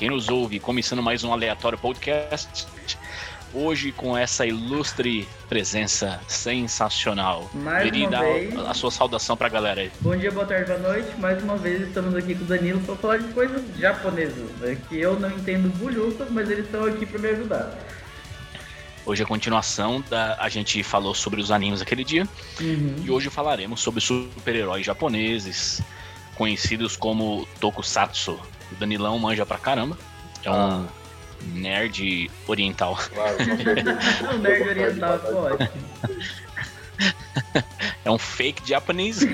quem nos ouve. Começando mais um aleatório podcast. Hoje com essa ilustre presença sensacional. Mais Queria uma dar vez. a sua saudação pra galera aí. Bom dia, boa tarde, boa noite. Mais uma vez estamos aqui com o Danilo para falar de coisas japonesas, né? que eu não entendo bulhufa, mas eles estão aqui para me ajudar. Hoje é a continuação da. A gente falou sobre os animes aquele dia. Uhum. E hoje falaremos sobre super-heróis japoneses, conhecidos como Tokusatsu. O Danilão manja pra caramba. É um nerd oriental. Claro, o nerd oriental. É um fake japonês.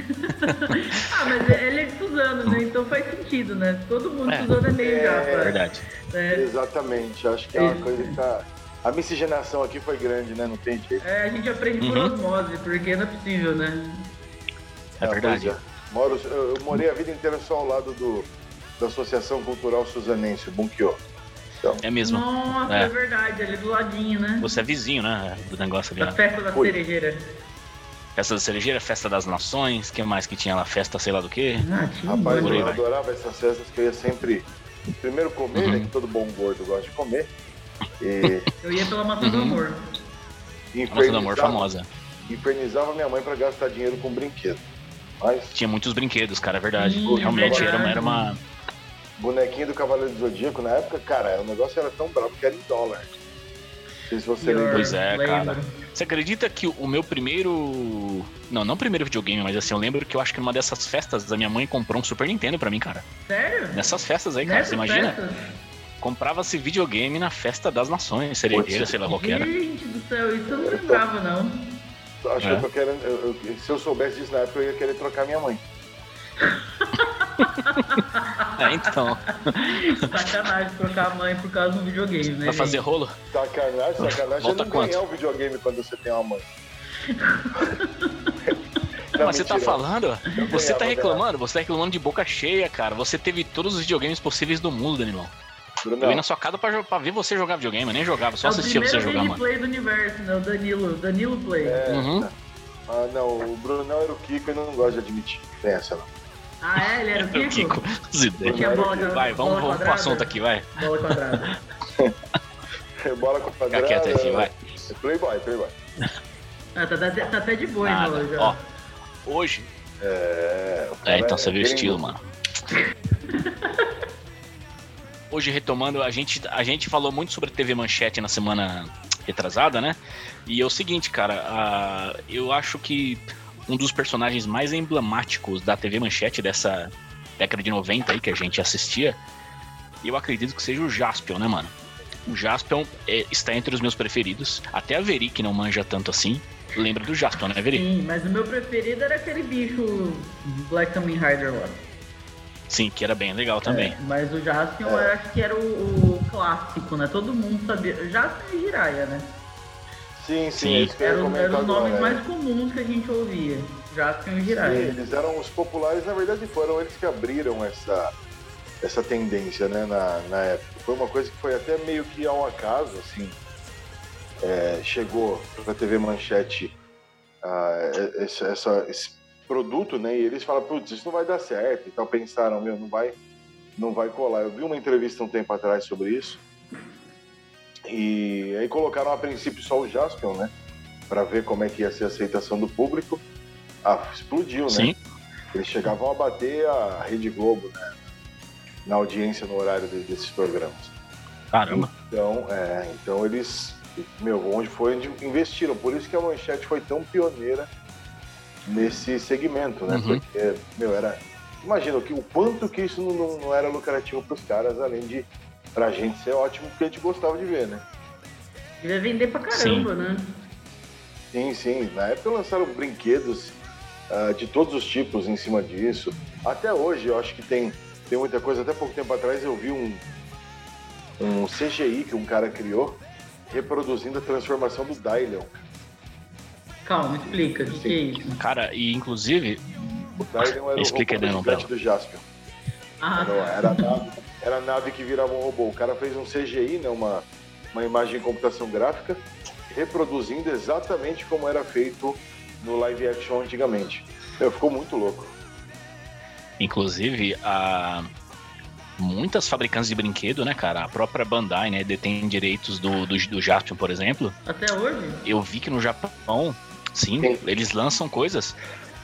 Ah, mas ele é de Suzano, né? Então faz sentido, né? Todo mundo É. Suzano é meio É, japa. Verdade. né? Exatamente. Acho que é uma coisa que tá. A miscigenação aqui foi grande, né? Não tem jeito. É, a gente aprende por Uhum. osmose, porque não é possível, né? É verdade. é. Moro, eu morei a vida inteira só ao lado do, da Associação Cultural Suzanense, o Bunkyo. Então, É mesmo. Nossa, É. é. verdade, ali do ladinho, né? Você é vizinho, né? Do negócio ali. Da ó. festa da Fui. cerejeira. Festa da cerejeira, festa das nações, que mais que tinha lá? Festa sei lá do quê? Ah, rapaz, eu vai. adorava essas festas que eu ia sempre primeiro comer, Uhum. né? Que todo bom gordo gosta de comer. E Eu ia pela maçã do Uhum. amor. A Maçã do Amor infernizava, famosa. infernizava minha mãe pra gastar dinheiro com brinquedo. Mas Tinha muitos brinquedos, cara, é verdade. Realmente era, uma- verdade. era uma. Bonequinho do Cavaleiro do Zodíaco, na época, cara, o negócio era tão bravo que era em dólar. Não sei se você lembra. Pois é, cara. Você acredita que o meu primeiro. Não, não primeiro videogame, mas assim, eu lembro que eu acho que numa dessas festas a minha mãe comprou um Super Nintendo pra mim, cara. Sério? Nessas festas aí, cara, Nessas você imagina? Comprava-se videogame na festa das nações, cerejeira, sei lá qual que era. Gente do céu, isso eu não lembrava, não. Acho É. que eu tô querendo. eu- eu- se eu soubesse disso na época, eu ia querer trocar minha mãe. É, então, Sacanagem trocar a mãe por causa de um videogame, né? pra fazer rolo. Sacanagem, sacanagem. Volta é não quanto? ganhar o videogame quando você tem uma mãe. Não, mas você tá mentira. falando? Você tá reclamando? Você tá reclamando de boca cheia, cara. Você teve todos os videogames possíveis do mundo, Danilão. Eu ia na sua casa pra, pra ver você jogar videogame, eu nem jogava, só é o assistia você jogar, mano. gameplay do universo, né? O Danilo, Danilo Play. É. Uhum. ah, não, o Brunão era o Kiko e não gosta de admitir. Tem essa não. Ah, é? Ele era o Kiko? Kiko, as ideias. Tinha bola, Vai, vamos, bola vamos pro quadrada? assunto aqui, vai. Bola quadrada. Bola com Fica quieto aqui, vai. É Playboy, Playboy. Ah, tá, tá- tá até de boi, Nada. não, já. Ó, hoje. É, É, então você viu o estilo, mano. Hoje, retomando, a gente, a gente falou muito sobre TV Manchete na semana retrasada, né? E é o seguinte, cara, a- eu acho que um dos personagens mais emblemáticos da TV Manchete dessa década de 90 aí que a gente assistia, eu acredito que seja o Jaspion, né, mano? O Jaspion é- está entre os meus preferidos. Até a Veri, que não manja tanto assim, lembra do Jaspion, né, Veri? Sim, mas o meu preferido era aquele bicho Black Kamen Rider lá. Sim, que era bem legal também. É, mas o Jaspion É. eu acho que era o, o clássico, né? Todo mundo sabia. Jaspion e Jiraiya, né? Sim, sim, Sim. é isso que eu ia Eram, comentar eram os nomes agora, é. mais comuns que a gente ouvia. Jaspion e Sim, Jiraiya. eles eram os populares, na verdade foram eles que abriram essa, essa tendência, né, na, na época. Foi uma coisa que foi até meio que ao acaso, assim, é, chegou pra TV Manchete ah, esse, essa- esse produto, né, e eles falam, putz, isso não vai dar certo, e tal, pensaram, meu, não vai, não vai colar. Eu vi uma entrevista um tempo atrás sobre isso, e aí colocaram a princípio só o Jaspion, né, pra ver como é que ia ser a aceitação do público. Ah, explodiu, né? Sim. Eles chegavam a bater a Rede Globo né, na audiência no horário de- desses programas. Caramba. Então, é, então eles, meu, onde foi onde investiram. Por isso que a Manchete foi tão pioneira nesse segmento, né? Uhum. Porque, meu, era. Imagina o, que, o quanto que isso não, não- não era lucrativo para os caras, além de pra gente ser ótimo, porque a gente gostava de ver, né? Devia vender pra caramba, né? Sim, sim. Na época lançaram brinquedos ah, de todos os tipos em cima disso. Até hoje eu acho que tem, tem muita coisa. Até pouco tempo atrás eu vi um, um CGI que um cara criou reproduzindo a transformação do Dylion. Calma, explica, o que, que é isso? Cara, e inclusive, O Dylion era Explica o robô do Jaspion. Ah, Não, era, a nave, era a nave que virava um robô. O cara fez um CGI, né, uma, uma imagem em computação gráfica, reproduzindo exatamente como era feito no live action antigamente. Meu, ficou muito louco. inclusive, a. muitas fabricantes de brinquedo, né, cara? A própria Bandai, né, detém direitos do, do, do Jaspion, por exemplo. Até hoje? Eu vi que no Japão, sim, Sim. eles lançam coisas.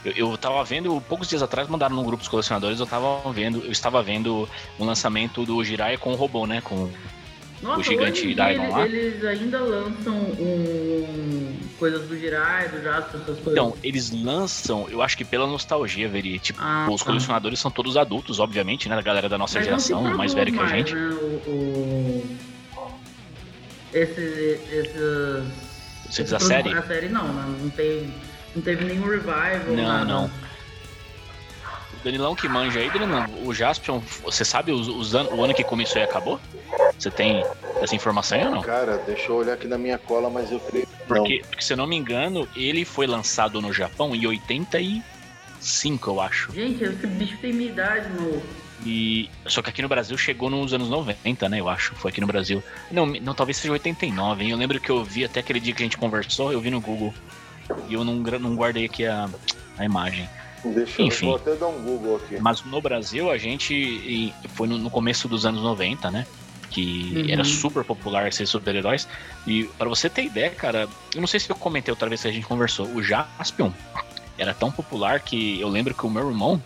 Eu, eu tava vendo, poucos dias atrás, mandaram num grupo dos colecionadores, eu tava vendo, eu estava vendo o lançamento do Jiraiya com o robô, né? Com Nossa, O gigante Daimon lá? eles, ainda lançam um, coisas do Jirai, do Jasper, essas coisas. Então, eles lançam, eu acho que pela nostalgia, Veri. Tipo, Ah, os tá. colecionadores são todos adultos, obviamente, né? A galera da nossa Mas geração, mais velha que a gente. Né? O, o... Esses, esses... Você diz a série? A série não, né? Não, tem, não teve nenhum revival, Não, nada. não. Danilão que manja aí, Danilão, o Jaspion, você sabe os, os an- o ano que começou e acabou? Você tem essa informação aí ou não? Cara, deixa eu olhar aqui na minha cola, mas eu creio que não. Porque, porque, se eu não me engano, ele foi lançado no Japão em 85, eu acho. Gente, esse bicho tem minha idade, meu. E só que aqui no Brasil chegou nos anos 90, né? Eu acho. Foi aqui no Brasil. Não, não talvez seja 89, hein? Eu lembro que eu vi até aquele dia que a gente conversou, eu vi no Google. E eu não, não guardei aqui a, a imagem. Deixa eu Enfim. vou até dar um Google aqui. Mas no Brasil a gente foi no, no começo dos anos 90, né? Que Uhum. era super popular esses super-heróis. E pra você ter ideia, cara, eu não sei se eu comentei outra vez que a gente conversou, o Jaspion era tão popular que eu lembro que o meu irmão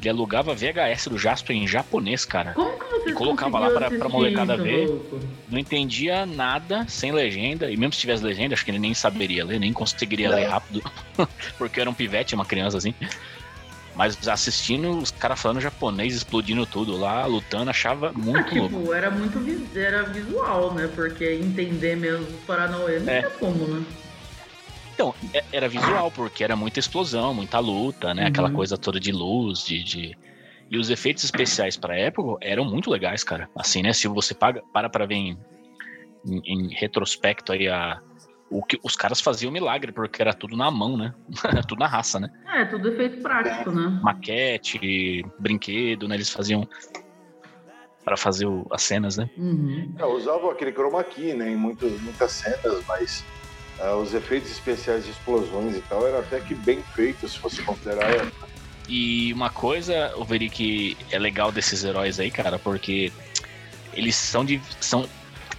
ele alugava VHS do Jaspion em japonês, cara. Como que vocês E colocava lá pra- pra molecada isso, ver. louco? Não entendia nada sem legenda, e mesmo se tivesse legenda, acho que ele nem saberia ler, nem conseguiria Não. ler rápido, porque eu era um pivete, uma criança assim. Mas assistindo os caras falando japonês, explodindo tudo lá, lutando, achava Ah, muito louco. tipo, era muito era visual, né? Porque entender mesmo os Paranauê não É. tinha como, né? Então, é- era visual, porque era muita explosão, muita luta, né? Aquela Uhum. coisa toda de luz, de. de- E os efeitos especiais pra época eram muito legais, cara. Assim, né? Se você paga, para pra ver em, em- em retrospecto aí a. O que os caras faziam milagre, porque era tudo na mão, né? tudo na raça, né? É, tudo efeito prático, né? Maquete, brinquedo, né? Eles faziam Pra fazer o- as cenas, né? Uhum. É, usavam aquele chroma key, né, em muito, muitas cenas, mas ah, os efeitos especiais de explosões e tal eram até que bem feitos, se você considerar. E uma coisa, eu veria que é legal desses heróis aí, cara, porque eles são de. São,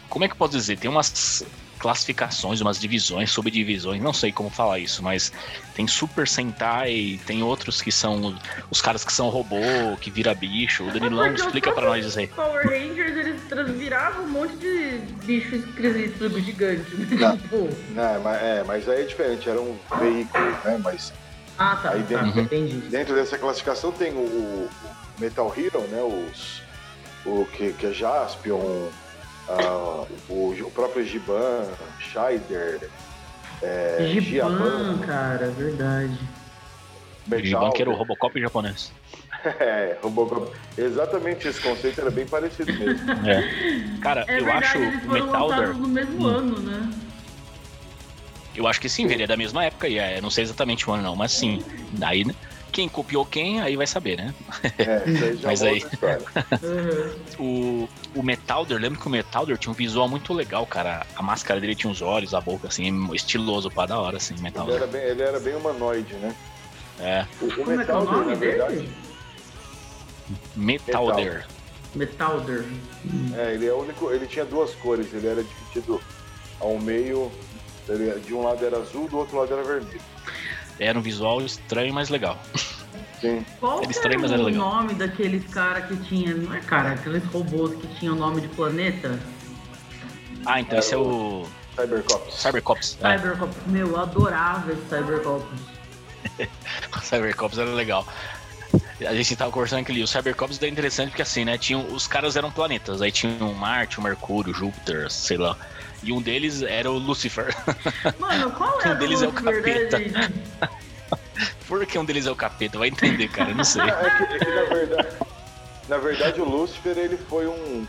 como é que eu posso dizer? Tem umas classificações, umas divisões, subdivisões, não sei como falar isso, mas tem Super Sentai, tem outros que são os caras que são robô, que vira bicho. O Danilão explica pra nós isso aí. Power Rangers, eles transviravam um monte de bicho esquisito, gigante, né? Não. Tipo, Né, mas, é, mas aí é diferente, era um veículo, né? Mas ah, tá, Aí tá, dentro- entendi. dentro dessa classificação tem o, o Metal Hero, né? Os, o que, que é Jaspion, ah, o, o próprio Giban, Scheider, é, Giban, Giaban, cara, verdade. Giban que era o Robocop japonês. É, Robocop. Exatamente esse conceito era bem parecido mesmo. É. Cara, É eu verdade, acho eles foram Metalder. no mesmo Hum. ano, né? Eu acho que sim, veria da mesma época, e é, não sei exatamente o ano não, mas sim. Daí, né, quem copiou quem, aí vai saber, né? É, isso aí já Mas é aí-. Uhum. O, o Metalder, lembro que o Metalder tinha um visual muito legal, cara. A máscara dele tinha os olhos, a boca, assim, estiloso, pá, da hora, assim, Ele Metalder. era bem, ele era bem humanoide, né? É, O, o Como é que é o Metalder, nome na verdade, dele? Metalder. Metalder. é, ele é o único. Ele tinha duas cores, ele era dividido ao meio. ele- de um lado era azul, do outro lado era vermelho. Era um visual estranho, mas legal. Sim. Qual que estranho, mas era era o legal. nome daqueles caras que tinha... Não é cara, aqueles robôs que tinham nome de planeta? Ah, então esse é o Cybercops. Cybercops. É, Cybercops. Meu, eu adorava esse Cybercops. o Cybercops era legal. A gente tava conversando aquele o Cybercops é interessante porque assim, né? Tinham, os caras eram planetas. Aí tinha o Marte, o Mercúrio, Júpiter, sei lá. E um deles era o Lucifer. Mano, qual é Um deles é o né, capeta. gente? Por que um deles é o capeta? Vai entender, cara. Não sei. É que, é que, na verdade, na verdade o Lucifer ele foi um,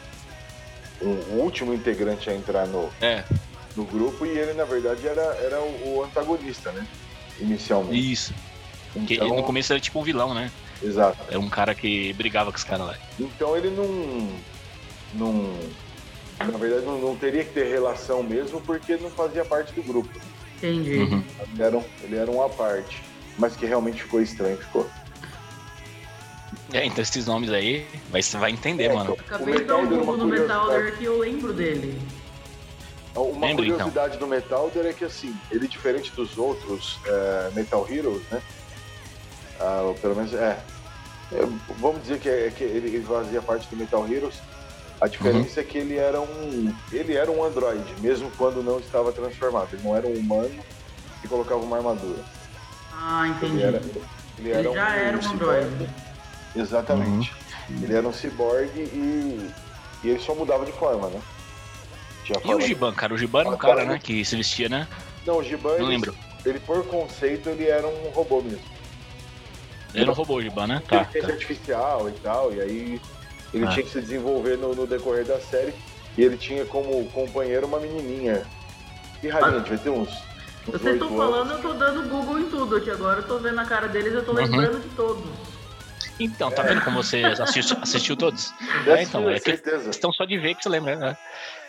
um o último integrante a entrar no, É, no grupo e ele na verdade era, era o, o antagonista, né? Inicialmente. isso. Porque Então, no começo era tipo um vilão, né? exato. Era um cara que brigava com os caras lá. Então ele não, não na verdade não, não teria que ter relação mesmo porque não fazia parte do grupo. Entendi. Uhum. Ele era, um- ele era uma parte, mas que realmente ficou estranho, ficou. É, então esses nomes aí, vai, você vai entender, É, mano. então, Acabei de dar um Google uma no curiosidade. Metalder que eu lembro dele. Uma Lembra, então. curiosidade do Metalder é que, assim, ele diferente dos outros é, Metal Heroes, né? Ah, pelo menos, é. É, Vamos dizer que, é- que ele, ele fazia parte do Metal Heroes. A diferença é que ele era um ele era um androide, mesmo quando não estava transformado. Ele não era um humano que colocava uma armadura. Ah, entendi. Ele era, ele era Ele já era um ciborgue. androide. Exatamente. Ele era um ciborgue e, e ele só mudava de forma, né? Tinha E o Giban, cara? O Giban era um Agora, cara, né, que se vestia, né? Não, o Giban, Não ele, lembro. ele por conceito, ele era um robô mesmo. Ele não roubou o Giban, né? Tá, inteligência tá. artificial e tal, e aí ele Ah. tinha que se desenvolver no, no decorrer da série. E ele tinha como companheiro uma menininha. Que rainha, devia ter uns. uns Vocês estão falando, eu tô dando Google em tudo aqui agora. Eu tô vendo a cara deles, eu tô Uhum. lembrando de todos. Então, tá vendo como você assistiu, assistiu todos? É, então, é questão só de ver que você lembra, né?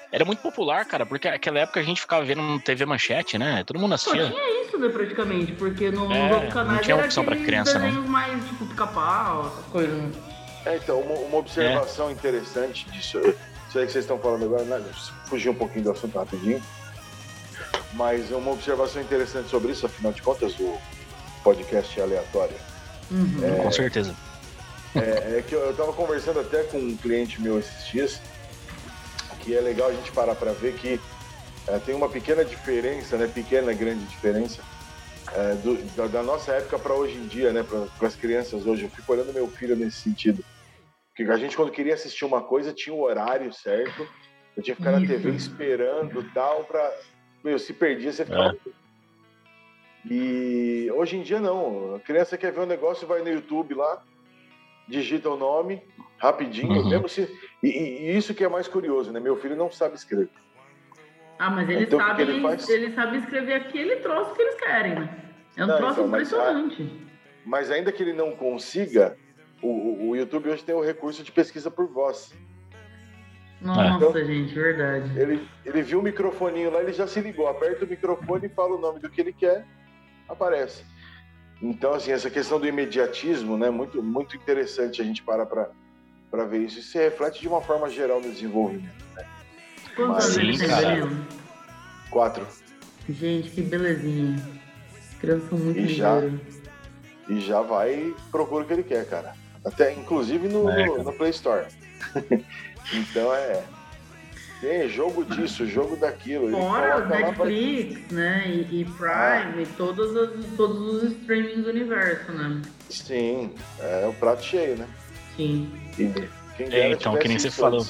Era muito popular, cara, porque naquela época a gente ficava vendo no TV Manchete, né? Todo mundo Só assistia. tinha isso, né, praticamente, porque no, É, nos outros não tinha era opção pra aqueles criança, né? desenhos mais, tipo, pica-pau, essas coisas. É, então, uma, uma observação interessante disso, isso aí que vocês estão falando agora, né? fugir um pouquinho do assunto rapidinho, mas uma observação interessante sobre isso, afinal de contas, o podcast é aleatório. Uhum. Com certeza. É, é que eu, eu tava conversando até com um cliente meu esses dias, que é legal a gente parar para ver que é, tem uma pequena diferença, né? Pequena, grande diferença é, do- da, da nossa época para hoje em dia, né? Para as crianças hoje. Eu fico olhando meu filho nesse sentido. Porque a gente, quando queria assistir uma coisa, tinha o horário certo. Eu tinha que ficar na. TV esperando tal, pra. Meu, se perdia, você ficava. E hoje em dia não. A criança quer ver um negócio, vai no YouTube lá, digita o nome, rapidinho, Uhum. mesmo se. E, e- isso que é mais curioso, né? Meu filho não sabe escrever. Ah, mas ele Então, sabe, ele ele, faz? sabe escrever aquele troço que eles querem, né? É um Não, troço então, mas, impressionante. Mas ainda que ele não consiga, o, o- YouTube hoje tem o recurso de pesquisa por voz. Nossa, Então- gente, verdade. Ele, ele viu o microfoninho lá, ele já se ligou, aperta o microfone e fala o nome do que ele quer, aparece. Então, assim, essa questão do imediatismo, né, muito, muito interessante a gente parar para ver isso. Isso se reflete de uma forma geral no desenvolvimento. Quantos mas- anos tem? Quatro. Gente, que belezinha. As crianças são muito E já? E já vai procura o que ele quer, cara. Até, inclusive, no, É, no- cara. no Play Store. então, é... Tem jogo disso, jogo daquilo. Fora Netflix, né? E, e Prime, e todas as- todos os streamings do universo, né? Sim, é o prato cheio, né? Sim. Quem É, então, que nem você falou.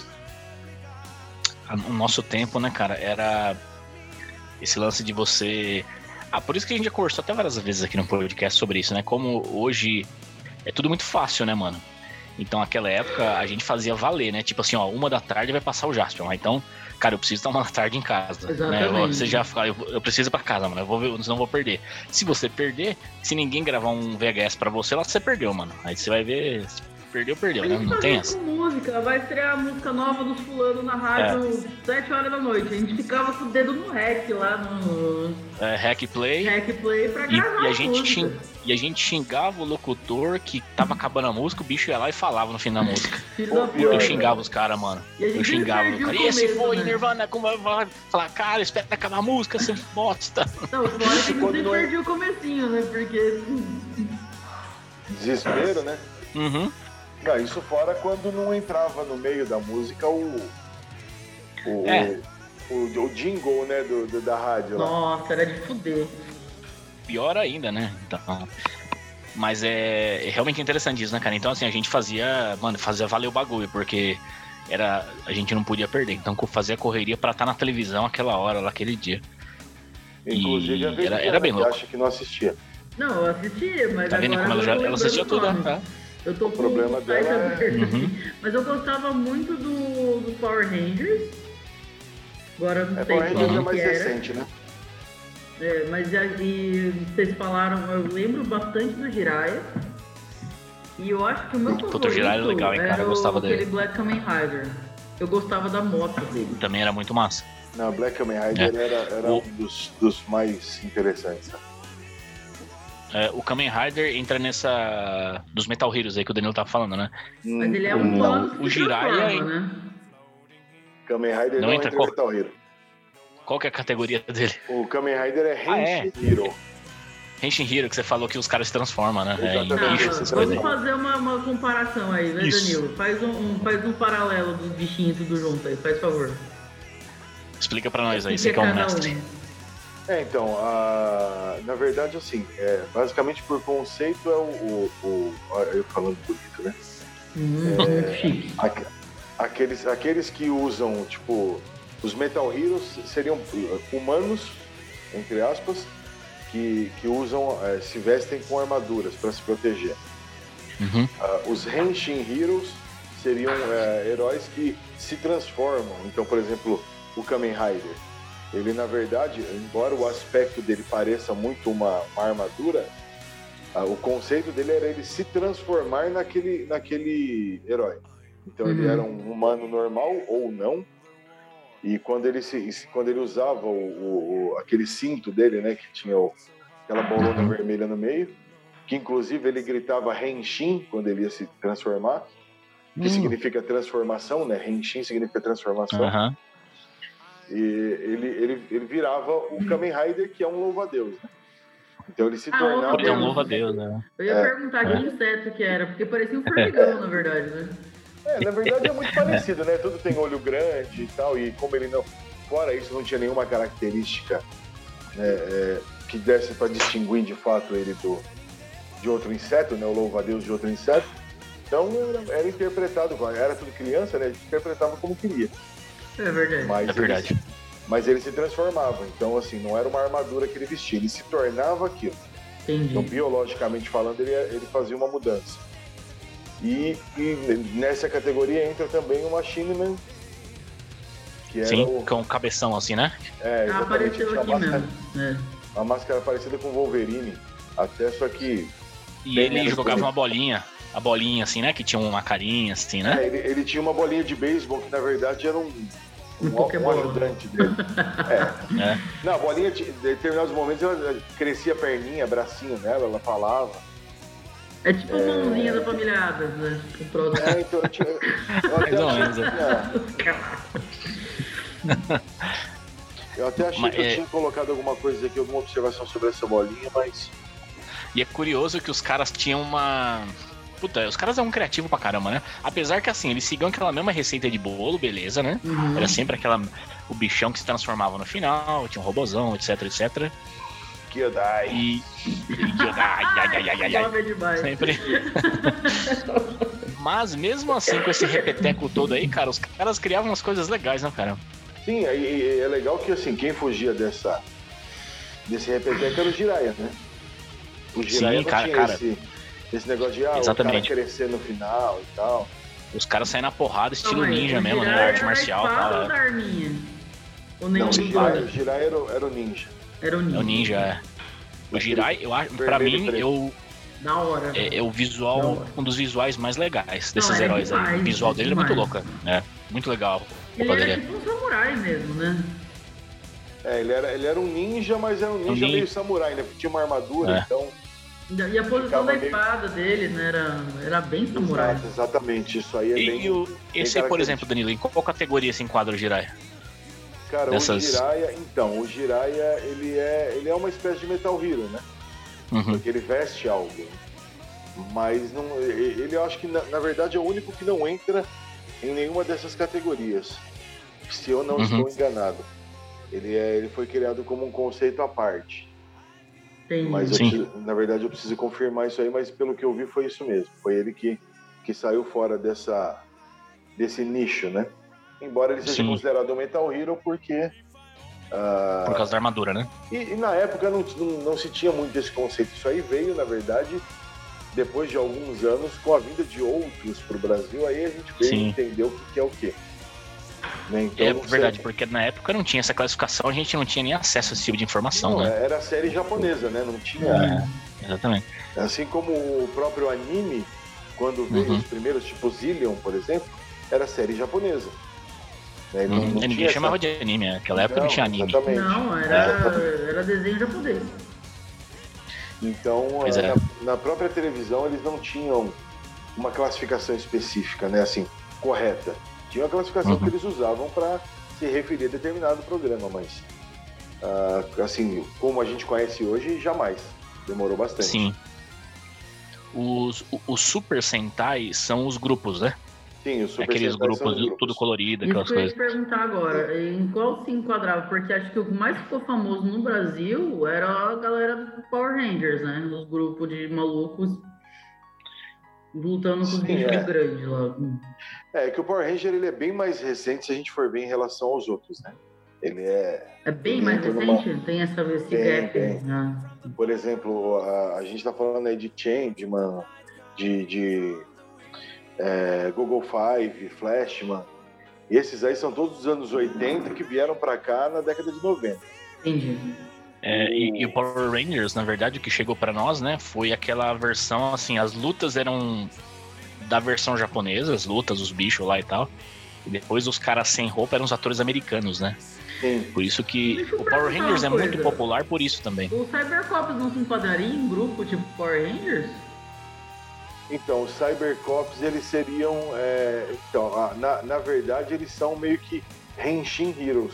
O nosso tempo, né, cara, era esse lance de você. Ah, por isso que a gente já conversou até várias vezes aqui no podcast sobre isso, né? Como hoje é tudo muito fácil, né, mano? Então, naquela época, a gente fazia valer, né? Tipo assim, ó, uma da tarde vai passar o Jaspion. Então, cara, eu preciso estar uma da tarde em casa. Né? Exatamente. Você já fala, eu, eu preciso ir pra casa, mano. Eu vou ver, senão eu vou perder. Se você perder, se ninguém gravar um VHS pra você, lá você perdeu, mano. Aí você vai ver. Perdeu, perdeu, A né? gente Não faz tem essa. com música, vai estrear a música nova dos fulano na rádio 7 horas da noite. A gente ficava com o dedo no rec lá no É, hack play. rec play pra E, gravar e a gente música. xing- e a gente xingava o locutor que tava acabando a música, o bicho ia lá e falava no fim da música. Eu xingava os caras, mano. E a Eu gente xingava o cara. E esse foi, né? Nirvana, como vai falar, cara, espera acabar a música, você bosta. Não, fora que a gente é- perdia o comecinho, né? Porque Desespero, né? Uhum. Não, isso fora quando não entrava no meio da música o. O, É. o, o jingle, né, do, do- da rádio lá. Nossa, era de fuder. Pior ainda, né? Então, mas é, é realmente interessante isso, né, cara? Então, assim, a gente fazia, mano, fazia valer o bagulho, porque era, a gente não podia perder. Então, fazia correria pra estar na televisão aquela hora, lá, aquele dia. Inclusive a E Veridiana, era- era bem que louco. acha que não assistia. Não, eu assistia, mas Tá vendo agora como ela já ela assistia tudo, o né? Eu tô O com problema dela é-. Uhum. Mas eu gostava muito do, do Power Rangers. Agora eu não É, sei Power Rangers é mais era. recente, né? É, mas e vocês falaram, eu lembro bastante do Jiraiya. E eu acho que o meu Puta, o favorito Jiraiya é legal, hein, cara? era Eu gostava dele. Black Kamen Rider. Eu gostava da moto dele. Também era muito massa. Não, Black Kamen Rider era, era O- um dos, dos mais interessantes. né? É, o Kamen Rider entra nessa. dos Metal Heroes aí que o Danilo tava falando, né? Mas ele é Hum, um Não, o Jiraiya é- né? Kamen Rider Não não, entra entra qual- Metal Hero. Qual que é a categoria dele? O Kamen Rider é Ah, é? Henshin Hero. Henshin Hero, que você falou que os caras se transformam, né? É, em Exatamente. bicho, Tá, essas vamos fazer uma, uma comparação aí, né, Isso. Danilo? Faz um, um- faz um paralelo dos bichinhos tudo junto aí, faz favor. Explica pra nós aí, O você que é o cada mestre. um? É, então, a- na verdade, assim, é, basicamente por conceito é o, o, o- ó, Eu falando bonito, né? Hum, É. Aque- Aqueles, aqueles que usam, tipo, os Metal Heroes seriam humanos, entre aspas, que, que usam, é, se vestem com armaduras para se proteger. Uhum. Ah, os Henshin Heroes seriam é, heróis que se transformam. Então, por exemplo, o Kamen Rider. Ele, na verdade, embora o aspecto dele pareça muito uma, uma armadura, o conceito dele era ele se transformar naquele, naquele herói. Então, ele Uhum. era um humano normal ou não. E quando ele, se, quando ele usava o, o- aquele cinto dele, né, que tinha o- aquela bolona Uhum. vermelha no meio, que inclusive ele gritava Henshin quando ele ia se transformar, que Hum. significa transformação, né? Henshin significa transformação. Aham. E ele, ele, ele virava o Kamen Rider, que é um louva-a-Deus, né? Então ele se Ah, tornava. Isso é um Deus. louvo a Deus, né? Eu ia É. perguntar que inseto que era, porque parecia um formigão, na verdade, né? É, na verdade é muito parecido, né? Tudo tem olho grande e tal, e como ele não. Fora isso, não tinha nenhuma característica né, é, que desse para distinguir de fato ele do, de outro inseto, né? O louva-a-Deus de outro inseto. Então era, era interpretado, era tudo criança, né? A gente interpretava como queria. É verdade. Mas É verdade. Ele, mas ele se transformava. Então, assim, não era uma armadura que ele vestia, ele se tornava aquilo. Então, Entendi. biologicamente falando, ele, ele fazia uma mudança. E, e nessa categoria entra também o Machine Man, que era Sim, o. com um cabeção assim, né? É, Ah, apareceu tinha aqui uma máscara, mesmo. É. uma máscara parecida com o Wolverine. Até só que. E ele jogava uma bolinha. A bolinha assim, né? Que tinha uma carinha assim, né? é, ele, ele tinha uma bolinha de beisebol que na verdade era um. Um Um, um ajudante dele. É. É. Não, a bolinha, em determinados momentos, ela crescia a perninha, bracinho nela, ela falava. É tipo a mãozinha da família Adams, né? O troço. É, então eu tinha. Eu até Mais ou achei menos, que tinha- Eu até achei Mas, que eu é- tinha colocado alguma coisa aqui, alguma observação sobre essa bolinha, mas. E é curioso que os caras tinham uma. Puta, os caras é um criativo pra caramba, né? Apesar que assim, eles seguiam aquela mesma receita de bolo, beleza, né? Uhum. Era sempre aquela. O bichão que se transformava no final, tinha um robozão, etc, etc. Kyodai. E. ai, ai, ai, ai, ai, ai. Joga demais. Sempre. Mas mesmo assim, com esse repeteco todo aí, cara, os caras criavam umas coisas legais, né, cara? Sim, e, e é legal que assim, quem fugia dessa. desse repeteco era o Jiraiya, né? O Jiraiya Sim, não cara- tinha cara. esse, esse negócio de ah, Exatamente. o cara crescer no final e tal. Os caras saem na porrada, estilo aí, ninja mesmo, né? Arte marcial e tal. ou da é. arminha? Ou Não, nenhum o dos Jiraiya, o? Jiraiya era, o- era o ninja. Era o ninja. É o ninja, é. O Jirai, eu acho, pra mim, eu, Da hora. é, é o visual, um dos visuais mais legais desses Não, é heróis aí. demais, O visual dele é muito louco, né? Muito legal. Ele era dele. tipo um samurai mesmo, né? É, ele era, ele era um ninja, mas era um ninja ninja. meio samurai, né? Porque tinha uma armadura, É. então. E a posição da meio- espada dele, né? Era, era bem samurai. Exato, exatamente. Isso aí é E, bem. e o, esse aí, por exemplo, Danilo, em qual categoria se enquadra o Jirai? Cara, dessas- o Jiraiya, então, o Jiraiya, ele é, ele é uma espécie de Metal Hero, né? Uhum. Porque ele veste algo. Mas não, ele ele eu acho que na, na verdade é o único que não entra em nenhuma dessas categorias. Se eu não Uhum. estou enganado. Ele, é, ele foi criado como um conceito à parte. Tem Mas preciso- na verdade eu preciso confirmar isso aí, mas pelo que eu vi foi isso mesmo. Foi ele que, que saiu fora dessa, desse nicho, né? Embora ele seja Sim. considerado um Metal Hero porque. ah, Por causa da armadura, né? e, e na época não, não, não se tinha muito esse conceito. Isso aí veio, na verdade, depois de alguns anos, com a vinda de outros para o Brasil, aí a gente veio Sim. entender o que, que é o quê. Né? Então, É não sei- verdade, porque na época não tinha essa classificação, a gente não tinha nem acesso a esse tipo de informação, Não, né? Era série japonesa, né? Não tinha. É, exatamente. Assim como o próprio anime, quando veio Uhum. os primeiros, tipo Zillion, por exemplo, era série japonesa. Né? Não- Uhum. não Ninguém tinha chamava essa- de anime, né? naquela época não, tinha anime. Exatamente. Não, É, era, exatamente. era desenho japonês. Então, Pois é. na, na própria televisão, eles não tinham uma classificação específica, né? Assim, correta. Tinha uma classificação Uhum. que eles usavam para se referir a determinado programa, mas ah, assim, como a gente conhece hoje, jamais. Demorou bastante. Sim. Os, o- os Super Sentai são os grupos, né? Sim, os Super Aqueles Sentai são grupos, os grupos. tudo colorido, Isso aquelas que eu ia coisas. te perguntar agora, em qual se enquadrava? Porque acho que o que mais ficou famoso no Brasil era a galera do Power Rangers, né? Os grupos de malucos lutando com os Sim, bichos é. grandes lá. É que o Power Ranger ele é bem mais recente se a gente for ver em relação aos outros, né? Ele é, É bem mais numa- recente? Tem essa, esse Tem, gap? tem. né? por exemplo, a, a gente tá falando aí de Changeman, de, de é, Google Five, Flashman. Esses aí são todos dos anos 80 que vieram pra cá na década de 90. Entendi. É, e, e o Power Rangers, na verdade, o que chegou pra nós, né, foi aquela versão, assim, as lutas eram da versão japonesa, as lutas, os bichos lá e tal. E depois os caras sem roupa eram os atores americanos, né? Sim. Por isso que o Power Rangers é muito popular por isso também. O Cybercops não se enquadraria em grupo tipo Power Rangers? Então, os Cybercops, eles seriam. é, então, ah, na, na verdade, eles são meio que Henshin Heroes,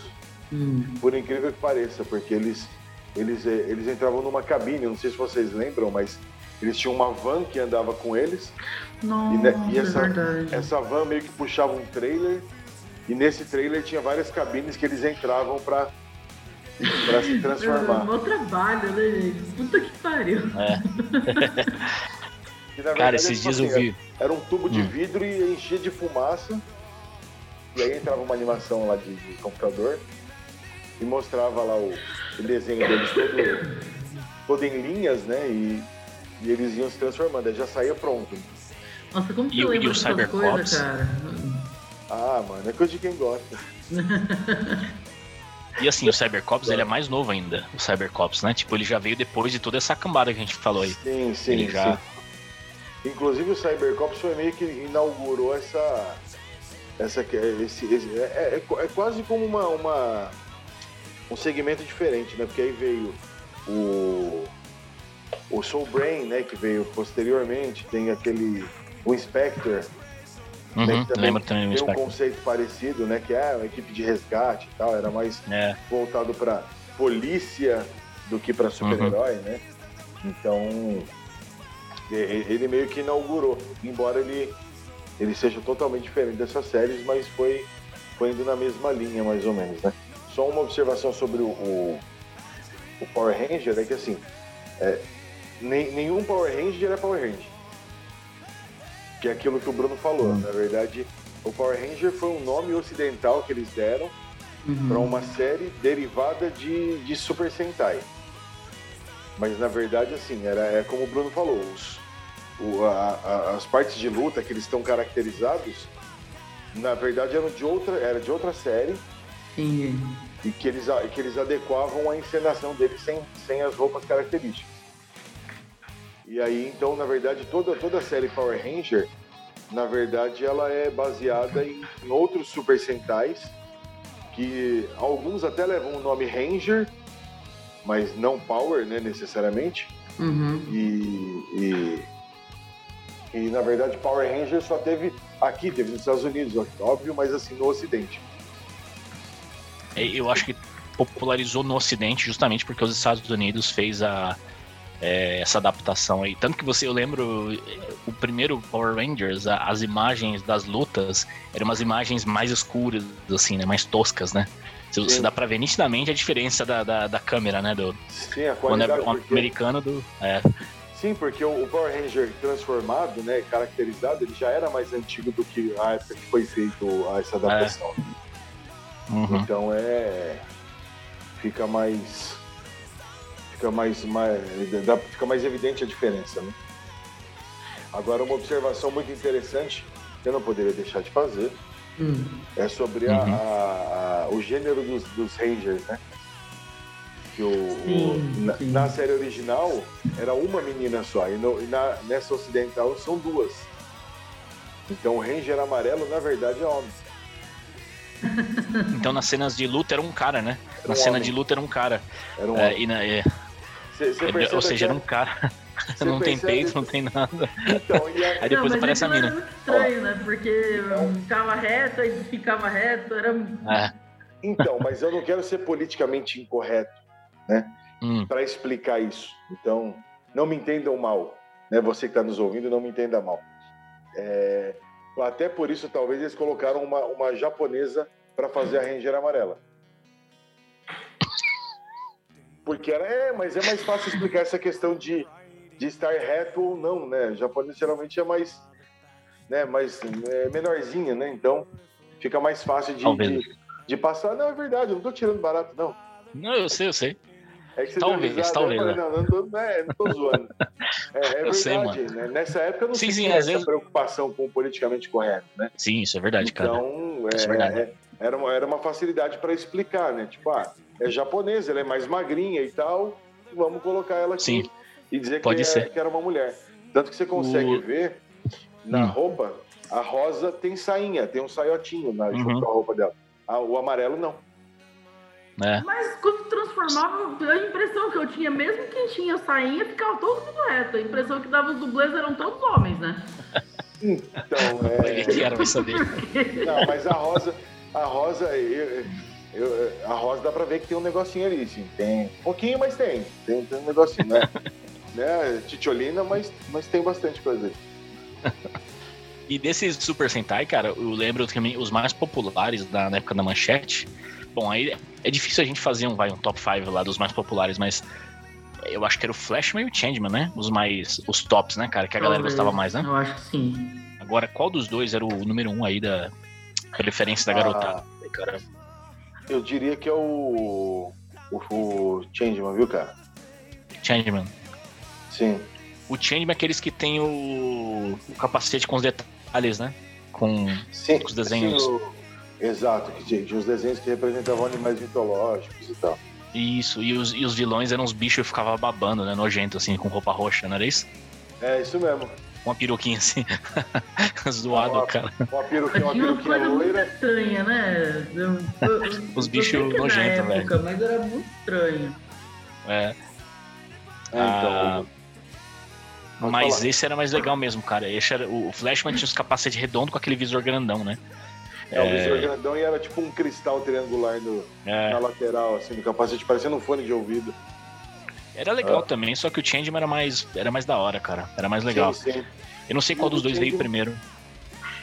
Hum. por incrível que pareça, porque eles, eles, eh, eles entravam numa cabine, não sei se vocês lembram, mas eles tinham uma van que andava com eles. Nossa, ne- e essa- é verdade. Essa van meio que puxava um trailer, e nesse trailer tinha várias cabines que eles entravam pra, pra se É, transformar. mó trabalho, né, gente? Puta que pariu. E, na Cara, verdade, esses tipo dias eu assim, vi. Era um tubo de Hum. vidro e enchia de fumaça. E aí entrava uma animação lá de, de computador e mostrava lá o, o desenho deles todo, todo em linhas, né? E, e eles iam se transformando, aí já saía pronto. Nossa, como que E eu o- lembro o dessas Cybercops? coisas, cara? Ah, mano, é coisa de quem gosta. E assim, o Cybercops, ele é mais novo ainda, o Cybercops, né? Tipo, ele já veio depois de toda essa cambada que a gente falou aí. Sim, sim, Ele já- sim. Inclusive o Cybercops foi meio que inaugurou essa. essa esse, esse- é, é- é quase como uma, uma- um segmento diferente, né? Porque aí veio o. O Soul Brain, né? Que veio posteriormente, tem aquele. O Inspector, Uhum, Tem também- lembro também tem um conceito parecido, né? Que é uma equipe de resgate e tal, era mais É, voltado para polícia do que para super-herói, né? Então, ele meio que inaugurou, embora ele, ele seja totalmente diferente dessas séries, mas foi, foi indo na mesma linha, mais ou menos, né? Só uma observação sobre o, o, o Power Ranger é que, assim, é, nem- nenhum Power Ranger é Power Ranger. Que é aquilo que o Bruno falou. Hum. Na verdade, o Power Ranger foi um nome ocidental que eles deram Uhum. para uma série derivada de, de Super Sentai. Mas na verdade, assim, era, é como o Bruno falou, os, o- a- a- as partes de luta que eles estão caracterizados, na verdade eram de outra, era de outra série Entendi. E que eles, que eles adequavam a encenação deles sem, sem as roupas características. E aí, então, na verdade, toda, toda a série Power Ranger, na verdade, ela é baseada em, em outros Super Sentais, que alguns até levam o nome Ranger, mas não Power, né, necessariamente. Uhum. E, e, e, na verdade, Power Ranger só teve aqui, teve nos Estados Unidos, óbvio, mas assim, no Ocidente. É, Eu acho que popularizou no Ocidente justamente porque os Estados Unidos fez a, é, essa adaptação aí. Tanto que você, eu lembro, é, o primeiro Power Rangers, a- as imagens das lutas eram umas imagens mais escuras, assim, né? Mais toscas, né? Você, você dá pra ver nitidamente a diferença da, da, da câmera, né? Do, Sim, a quando é porque- americano do. É, Sim, porque o Power Ranger transformado, né, caracterizado, ele já era mais antigo do que a época que foi feito essa adaptação. Uhum. Então é fica mais fica mais, mais dá- fica mais evidente a diferença, né? Agora uma observação muito interessante que eu não poderia deixar de fazer Hum. é sobre a- Uhum. a- a- o gênero dos, dos Rangers, né? Que o, Sim, o- na, sim. na série original era uma menina só, e, no- e na, nessa ocidental são duas. Então o Ranger amarelo, na verdade, é homem. Então nas cenas de luta era um cara, né? Era Na um cena homem. de luta era um cara. Era um É, homem. e na- é, Cê, cê Ou seja, era um cara. Não tem peito, não tem nada. Então, e a- Aí depois não, mas aparece a aquilo mina. Era muito estranho, né? Porque ficava reto e ficava reto, era. É. então, mas eu não quero ser politicamente incorreto Hum, para explicar isso. Então, não me entendam mal. Né? Você que está nos ouvindo, não me entenda mal. É, até por isso, talvez eles colocaram uma, uma japonesa para fazer a Ranger amarela. Porque era, é, mas é mais fácil explicar essa questão de, de estar reto ou não, né? O japonês geralmente é mais, né, mais é, menorzinha, né? Então fica mais fácil de, de, de passar. Não, é verdade, eu não tô tirando barato, não. Não, eu sei, eu sei. É que você Talvez, talvez, eu falei, né? não, não tô, é, não tô zoando. É, é Eu sei, verdade, né? Nessa época eu não Sim, sim, às essa vezes- preocupação com o politicamente correto, né? Sim, isso é verdade, cara. Então, é é, verdade. é- era, uma, era uma facilidade para explicar, né? Tipo, ah, é japonesa, ela é mais magrinha e tal, vamos colocar ela aqui Sim. e dizer Pode que, é- ser. que era uma mulher. Tanto que você consegue O- ver na Hum. roupa, a rosa tem sainha, tem um saiotinho na, junto Uhum. com a roupa dela. Ah, o amarelo não. É. Mas quando transformava, a impressão que eu tinha, mesmo quem tinha sainha, ficava todo mundo reto. A impressão que dava os dublês eram todos homens, né? Então, Ele é. que era, vai saber. Não, mas a rosa, a rosa, eu- eu- a rosa dá pra ver que tem um negocinho ali, sim. Tem um pouquinho, mas tem. Tem, tem um negocinho, né? né? Titiolina, mas, mas tem bastante coisa aí. E desses Super Sentai, cara, eu lembro também os mais populares da, na época da manchete. Bom, aí é difícil a gente fazer um, vai, um top 5 lá dos mais populares, mas eu acho que era o Flashman e o Changeman, né? Os mais. Os tops, né, cara? Que a galera gostava mais, né? Eu acho que sim. Agora, qual dos dois era o número um aí da preferência da Ah. garotada? Cara, Eu diria que é o. O, o Changeman, viu, cara? Changeman. Sim. O Changeman é aqueles que tem o, o capacete com os detalhes, né? Com. Sim. Os desenhos. sim, o- Exato, que tinha, tinha os desenhos que representavam animais mitológicos e tal. Isso, e os, e os vilões eram uns bichos que ficavam babando, né? Nojento, assim, com roupa roxa, não era isso? É isso mesmo. Uma peruquinha assim. Zoado, Uma- cara. Uma peruquinha, uma Tinha uma peruquinha coisa muito loira. estranha, né? Eu- eu- eu- Os bichos nojentos, velho. Mas era muito estranho. É. É, então, Pode Mas falar. esse era mais legal mesmo, cara. Esse era, o Flashman tinha os capacetes redondos com aquele visor grandão, né? É, o visor grandão e era tipo um cristal triangular no, É, na lateral, assim, do capacete, parecendo um fone de ouvido. era legal Ah. também, só que o Changeman era mais, era mais da hora, cara. Era mais legal. Sim, sim. Eu não sei qual E o dos dois veio Changeman- primeiro.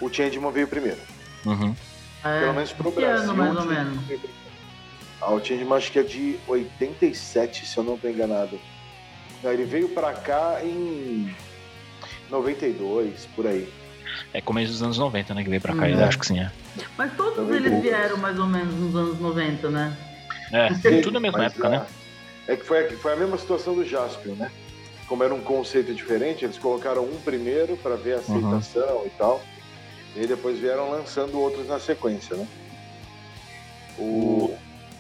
O Changeman veio primeiro. Uhum. É, Pelo menos pro Brasil. ano, mais o ou menos? veio. Ah, o Changeman acho que é de 87, se eu não tô enganado. Não, ele veio pra cá em 92, por aí. É começo dos anos 90, né? Que veio pra cá, Hum. eu acho que sim, é. Mas todos Também eles tem. vieram mais ou menos nos anos 90, né? É, Sim, tudo na mesma época, a- né? É que foi, foi a mesma situação do Jaspion, né? Como era um conceito diferente, eles colocaram um primeiro para ver a Uhum. aceitação e tal. E aí depois vieram lançando outros na sequência, né? O,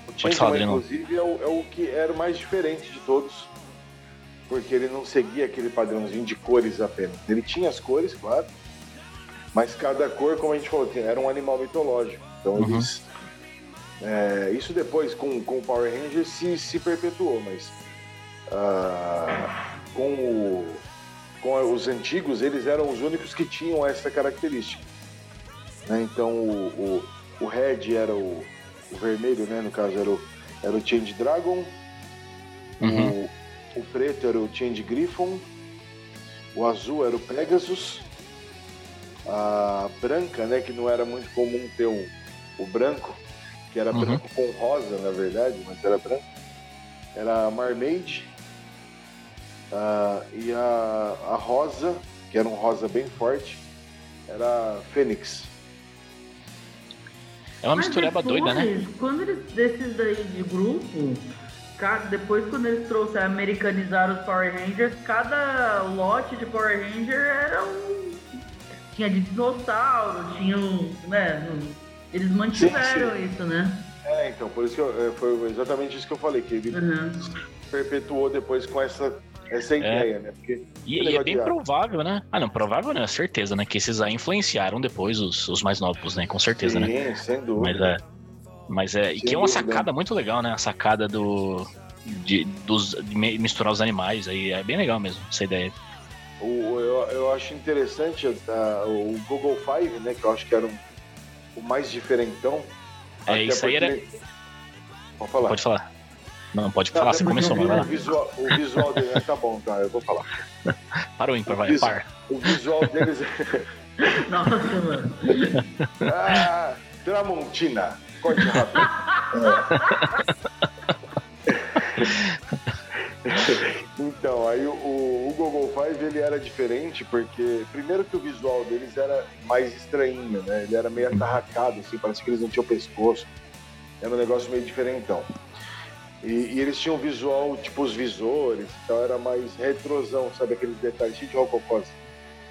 o Changeman, inclusive, é o, é o que era o mais diferente de todos. Porque ele não seguia aquele padrãozinho de cores apenas. Ele tinha as cores, claro. Mas cada cor, como a gente falou, era um animal mitológico. Então Uhum. eles. é, isso depois com, com o Power Rangers se, se perpetuou, mas ah, com, o- com os antigos eles eram os únicos que tinham essa característica. né? Então o, o, o Red era o, o vermelho, né? no caso era o, era o Change Dragon, Uhum. o, o preto era o Change Griffon, o azul era o Pegasus, a branca, né, que não era muito comum ter o, o branco, que era Uhum. branco com rosa, na verdade, mas era branco, era a Marmaid, ah, e a, a rosa, que era um rosa bem forte, era a Fênix. É uma Mas mistureba doida, né? Quando eles, desses daí de grupo, cada, depois quando eles trouxeram, americanizaram os Power Rangers, cada lote de Power Ranger era um. Tinha de dinossauro, tinha um. Né, um- eles mantiveram isso, né? É, então, por isso que eu- é, foi exatamente isso que eu falei, que ele Uhum. perpetuou depois com essa, essa ideia, né? Porque E, e é bem ar. provável, né? Ah, não, provável não, é certeza, né? Que esses aí influenciaram depois os, os mais novos, né? Com certeza, sim, né? sem Mas dúvida. é. Mas é. E que é uma dúvida. sacada muito legal, né? A sacada do. de, dos, de misturar os animais. Aí é bem legal mesmo essa ideia. O, eu, eu acho interessante uh, o Google Five, né? Que eu acho que era um, o mais diferentão. É, isso aí era. Pode falar. Pode falar. Não, pode falar, você começou, o, o, visual, o visual dele. tá bom, tá, eu vou falar. Parou, ímpar, vai, par. O visual deles. Nossa, mano. ah, Tramontina. Corte rápido. então, aí o, o, Google Five ele era diferente porque, primeiro que o visual deles era mais estranho, né? Ele era meio atarracado, assim, parecia que eles não tinham pescoço. Era um negócio meio diferentão. E, e, eles tinham visual, tipo os visores, então era mais retrosão, sabe? Aqueles detalhes de rococós,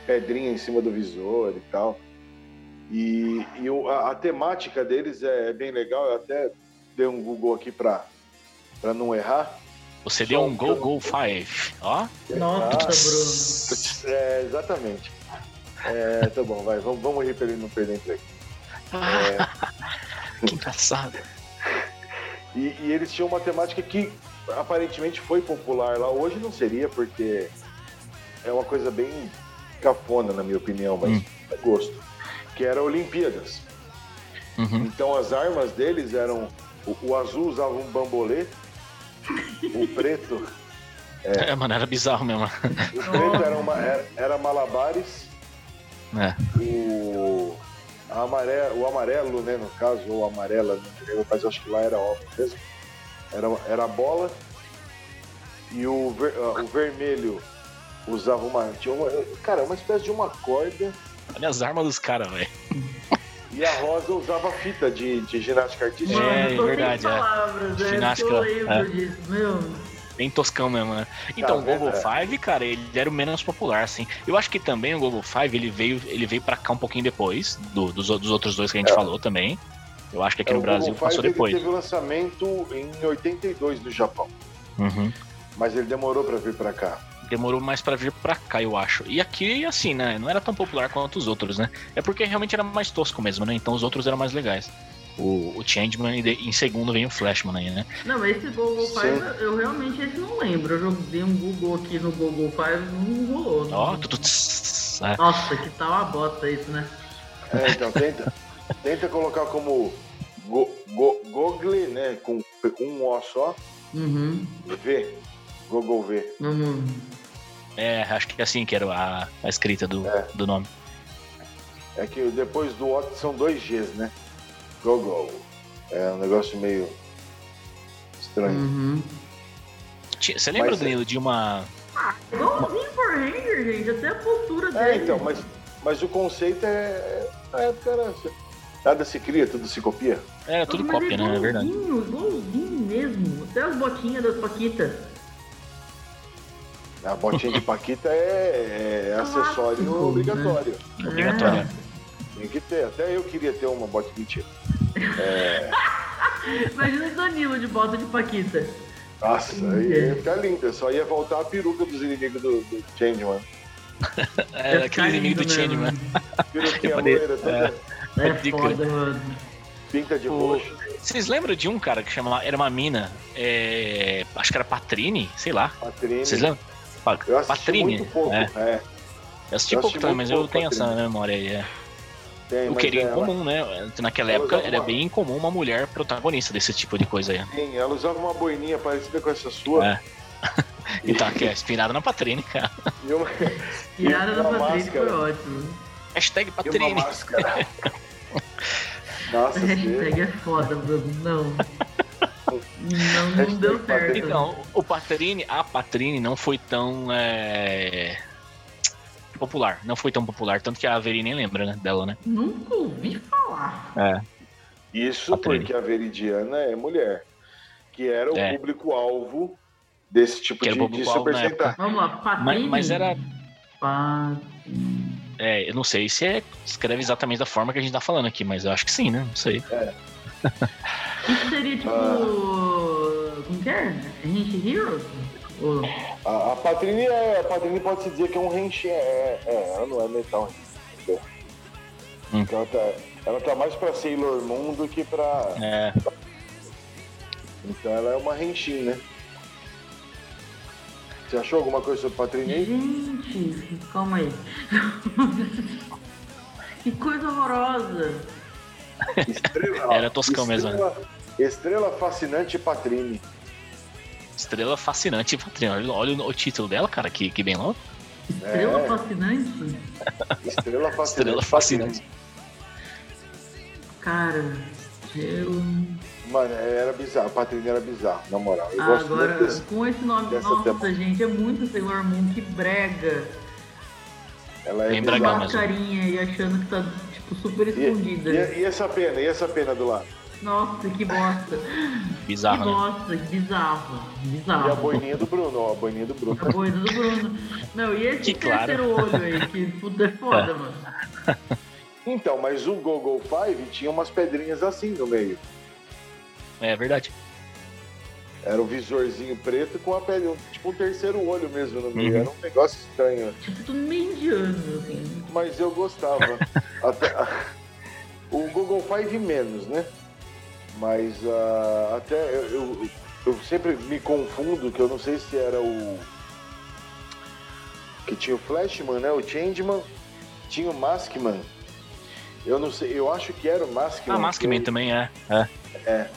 pedrinha em cima do visor e tal. E, e a, a, temática deles é, é, bem legal, eu até dei um Google aqui para não errar. Você deu um Go Go 5, ó. Nossa, Bruno. É, exatamente. É, tá bom, vai, vamos, vamos rir pra ele não perder emprego. É... que engraçado. E, e, eles tinham uma temática que aparentemente foi popular lá. Hoje não seria, porque é uma coisa bem cafona, na minha opinião, mas hum. é gosto. Que era Olimpíadas. Uhum. Então as armas deles eram. O, o, azul usava um bambolê, o preto. É, é mano, era bizarro mesmo. O preto era, uma, era, era malabares. É. O amarelo, o amarelo, né, no caso, ou amarela, não lembro, mas acho que lá era óbvio mesmo. Era, era a bola. E o, ver, uh, o vermelho usava uma. Tinha uma. Cara, uma espécie de uma corda. Olha as armas dos caras, velho. E a Rosa usava fita de, de ginástica artística. É, é verdade, palavras, é. Ginástica. Eu lembro é. disso, meu bem toscão mesmo, né? Então, tá, o Google é. Five, cara, ele era o menos popular, assim. Eu acho que também o Google Five, ele veio, ele veio pra cá um pouquinho depois, do, dos, dos outros dois que a gente é. falou também. Eu acho que aqui é, no Brasil Google passou Five, depois. Ele teve o lançamento em 82 no Japão. Uhum. Mas ele demorou para vir para cá. Demorou mais para vir para cá, eu acho. E aqui, assim, né? Não era tão popular quanto os outros, né? É porque realmente era mais tosco mesmo, né? Então os outros eram mais legais o, o Changeman e em segundo vem o Flashman aí, né? Não, esse Google Five eu realmente esse não lembro. Eu joguei um Google aqui no Google Five não rolou. Ó, oh, tudo. É. Nossa, que tal uma bosta isso, né? É, então tenta, tenta colocar como go, go, Google, né? Com um O só. Uhum. V. Google V. Uhum. É, acho que é assim que era a, a escrita do, é. do nome. É que depois do O são dois Gs, né? Go-Go. É um negócio meio estranho. Uhum. Você lembra, mas, Danilo, de uma. Ah, igualzinho Power Ranger, gente, até a postura é, dele. É, então, mas, mas o conceito é. Na época era. Nada se cria, tudo se copia. Era tudo mas cópia, é né? É verdade. Igualzinho mesmo. Até as botinhas das Paquitas. A botinha de Paquita é, é acessório né? obrigatório. Né? Obrigatório. Tem que ter. Até eu queria ter uma bota mentira. É... Imagina o Danilo de bota de Paquita. Nossa, aí ia ficar lindo. Eu só ia voltar a peruca dos inimigos do, do Changeman. é, aquele inimigo do Changeman. Peruquinha loira, toda. É, é foda, mano. Pinta de o... roxo. Vocês lembram de um cara que chamava. Era uma mina. É... Acho que era Patrine, sei lá. Patrine. Vocês lembram? Eu Patrine. Muito pouco, é. é. Eu assisti eu pouco também, mas eu tenho Patrine. essa memória aí. É. Tem, o que era incomum, né? Naquela época era uma... bem incomum uma mulher protagonista desse tipo de coisa aí. Sim, ela usava uma boininha parecida com essa sua. É. então, aqui é inspirada na Patrine, cara. E uma... Inspirada na Patrine foi ótimo. Hashtag Patrine. E uma máscara. Nossa, Hashtag é foda, Bruno. Não. Não, não deu certo. Então, o Patrine, a Patrine não foi tão. É popular. Não foi tão popular, tanto que a Veri nem lembra né, dela, né? Nunca ouvi falar. É. Isso porque a Veridiana é mulher, que era o é. público-alvo desse tipo que de, de Super Sentai. Vamos lá, Patrini. Mas, mas era. Patrini. É, eu não sei se é, escreve exatamente da forma que a gente tá falando aqui, mas eu acho que sim, né? Não sei. É. Isso seria tipo. Ah. Como que é? Hint Heroes? A, a Patrini é. A Patrini pode se dizer que é um renche. É, é, ela não é metal. Hum. Ela, tá, ela tá mais pra Sailor Moon do que pra. É. Então ela é uma renchin, né? Você achou alguma coisa sobre Patrini? Gente, calma aí. que coisa horrorosa. Estrela, Era toscão mesmo, né? estrela, Estrela fascinante Patrini. Estrela fascinante, Patrícia. Olha, olha o título dela, cara, que, que bem louco. Estrela É. fascinante? Estrela fascinante. Estrela fascinante. Cara, eu. Mano, era bizarro. A Patrini era bizarro, na moral. Eu Ah, gosto agora, desse. com esse nome, nossa, tema. gente, é muito Sailor Moon, que brega. Ela é Bem bizarra. mesmo. carinha e achando que tá, tipo, super E, escondida. e- e essa pena? E essa pena do lado? Nossa, que bosta. Bizarro, que né? bosta, que bizarro. Bizarro. E a boininha do Bruno, ó, a boininha do Bruno. A boina do Bruno. Não, e esse Que claro. terceiro olho aí, que puta é foda, mano. Então, mas o Google Five tinha umas pedrinhas assim no meio. É verdade. Era um visorzinho preto com a pele, um- tipo um terceiro olho mesmo no meio. Uhum. Era um negócio estranho. Tipo, tudo meio indiano, assim. Mas eu gostava. Até- o Google Five menos, né? Mas ah, até eu, eu, eu sempre me confundo, que eu não sei se era o. Que tinha o Flashman, né? O Changeman, tinha o Maskman. Eu não sei, eu acho que era o Maskman. Ah, Maskman eu- também é. é.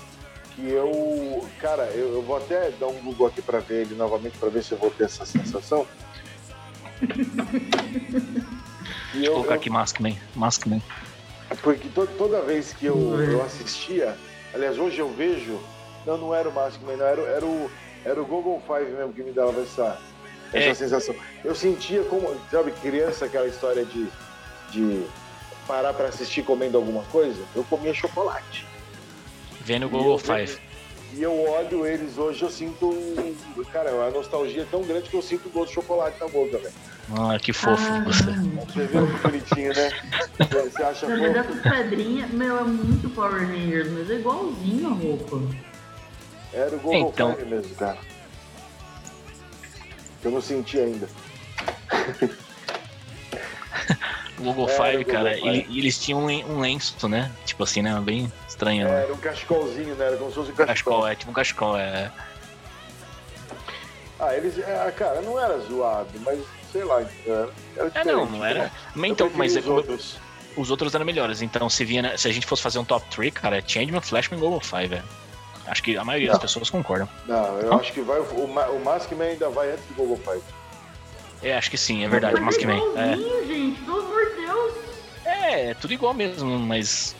Que eu, cara, eu, eu vou até dar um Google aqui pra ver ele novamente pra ver se eu vou ter essa sensação. E Vou eu, colocar eu- aqui Maskman. Maskman. porque to- toda vez que eu, eu assistia, aliás, hoje eu vejo, não, não era o Maskman, não, era, o- era o era o Google Five mesmo que me dava essa, essa É. sensação. Eu sentia como, sabe, criança, aquela história de, de parar pra assistir comendo alguma coisa, eu comia chocolate. Vendo o E Google Five. E eu olho eles hoje, eu sinto. um- Cara, a nostalgia é tão grande que eu sinto gosto de chocolate na boca, velho. Ah, que fofo você. Caramba. Você viu que bonitinho, né? Você acha fofo? essas pedrinhas, meu, é muito Power Rangers, mas é igualzinho a roupa. Era o Google Então. Five mesmo, cara. Eu não senti ainda. O Google É, Five, Google cara, Five. ele- e eles tinham um um lenço, né? Tipo assim, né? Bem estranho, né? Era um cachecolzinho, né? Era como se fosse um Cachecol, cachecol. é tipo um cachecol, é. Ah, eles. É, cara, não era zoado, mas sei lá. Era, era É, não, diferente, não era. né? Mas Então, mas é os como- outros. os outros eram melhores. Então, se, via, na- se a gente fosse fazer um top 3, cara, é Changeman, Flashman e Google Five, velho. Acho que a maioria Não. das pessoas concordam. Não, eu acho que vai. O, o Maskman ainda vai antes do Google Five. É, acho que sim, é verdade, mas é Maskman. É. é, é tudo igual mesmo, mas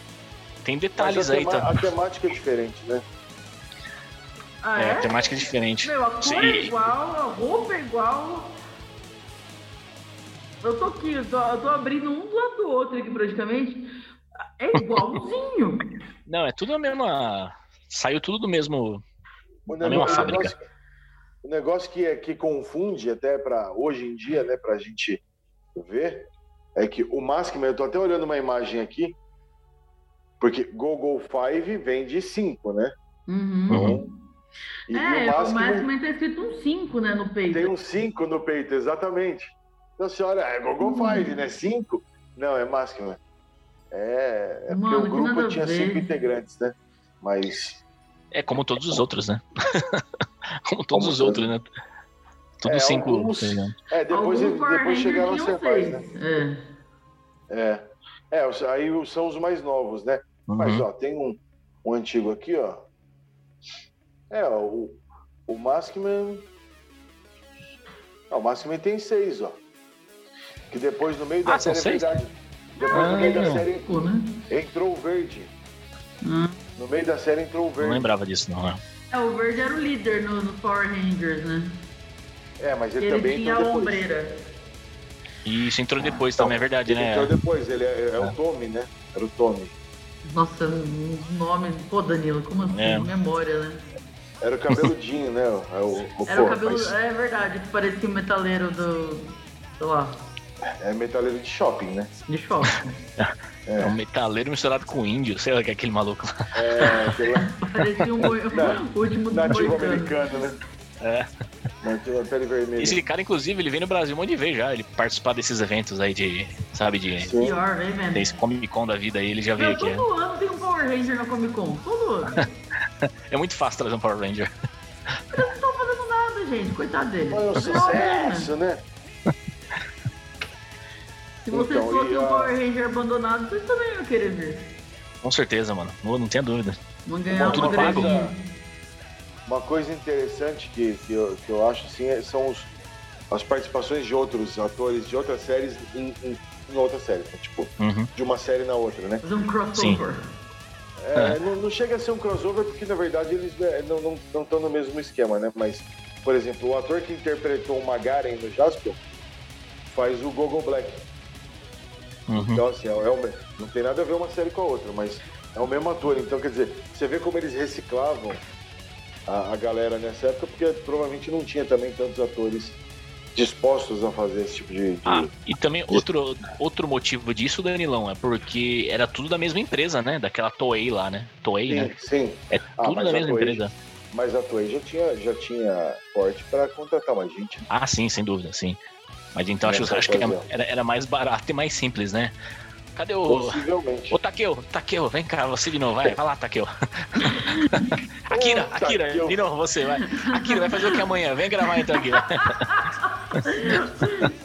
tem Mas detalhes a, aí, tema- tá? a temática é diferente, né? Ah, É, é? a temática é diferente. Meu, a cor Sim. é igual, a roupa é igual. Eu tô aqui, eu tô, eu tô abrindo um do lado do outro aqui praticamente. É igualzinho. Não, é tudo a mesma. Saiu tudo do mesmo. O Na mesma o fábrica. negócio- o negócio que, é, que confunde até para hoje em dia, né, pra gente ver, é que o Maskman, eu tô até olhando uma imagem aqui, porque Google Five vem de 5, né? Uhum. Uhum. E, e É, o o Maskman Maskman tá escrito um 5, né, no peito. tem um 5 no peito, exatamente. Então você olha, é Google Hum. Five, né? 5? Não, é Maskman. É, é Mano, porque que o grupo tinha ver. cinco integrantes, né? Mas É como todos os outros, né? como todos Como os todos. outros, né? Tudo É, cinco. alguns- tá é, depois, depois chegaram a ser mais, seis. né? É. É. É, aí são os mais novos, né? Mas, Uhum. ó, tem um, um antigo aqui, ó. É, ó, o, o Maskman. Ah, o Maskman tem seis, ó. Que depois, no meio da Ah, são série, é seis? verdade. Depois, Ah, no meio da não. série, Pô, né? entrou o verde. Ah. No meio da série entrou o Não verde. lembrava disso, não. né? É, o verde era o líder no, no Power Rangers, né? É, mas ele, Ele também tinha a entrou depois. ombreira. Isso entrou depois também, é verdade, Ele né? entrou depois, ele é, é o Tommy, né? Era o Tommy. Nossa, um nome. Pô, Danilo, como assim? É. Memória, né? Era o cabeludinho, né? O, é o, o Era o pô, cabelo. mas É verdade, que parecia o metaleiro do. sei lá, é metaleiro de shopping, né? de choque. É um metaleiro misturado com índio, sei lá que é aquele maluco lá. É, aquele lá, parecia um boi... Na- o último do nativo americano, né? É. Da pele vermelha. Esse cara, inclusive, ele vem no Brasil um monte de vez já. Ele participar desses eventos aí de, sabe, de Sim. Pior, vem vendo. desse Comic Con da vida aí, ele já veio Meu, aqui. é. todo ano tem um Power Ranger na Comic Con. Todo ano. É muito fácil trazer um Power Ranger. Eles não estão fazendo nada, gente, coitado dele. Foi um pior, né? sucesso, né? Se vocês Então, fossem um a- Power Ranger abandonado, vocês também iam querer ver. Com certeza, mano. Não, não tenha dúvida. Vão ganhar Tudo uma pago. graninha. Uma coisa interessante que, que, eu, que eu acho assim, é- são os, as participações de outros atores de outras séries em, em, em outras séries, né? tipo, Uhum. de uma série na outra, né? Fazer um crossover. É, Não, não chega a ser um crossover porque na verdade eles é, não estão não, estão no mesmo esquema, né? Mas, por exemplo, o ator que interpretou o Magaren no Jaspion faz o Gogo Black. Uhum. Então, assim, é, é não tem nada a ver uma série com a outra, mas é o mesmo ator. Então, quer dizer, você vê como eles reciclavam a, a galera nessa época, porque provavelmente não tinha também tantos atores dispostos a fazer esse tipo de. de- Ah, e também outro, outro motivo disso, Danilão, é porque era tudo da mesma empresa, né? Daquela Toei lá, né? Toei, né? sim, sim. É Ah, tudo da mesma Toei- empresa. Mas a Toei já tinha, já tinha porte para contratar mais gente. Ah, sim, sem dúvida, sim. Mas então acho, acho que era, era mais barato e mais simples, né? Cadê o. Possivelmente. Ô, Takeo, Takeo, vem cá, você de novo, vai, vai lá, Takeo. Akira, Ô, Akira, Takeo. de novo você, vai. Akira, vai fazer o que amanhã? Vem gravar então, Akira.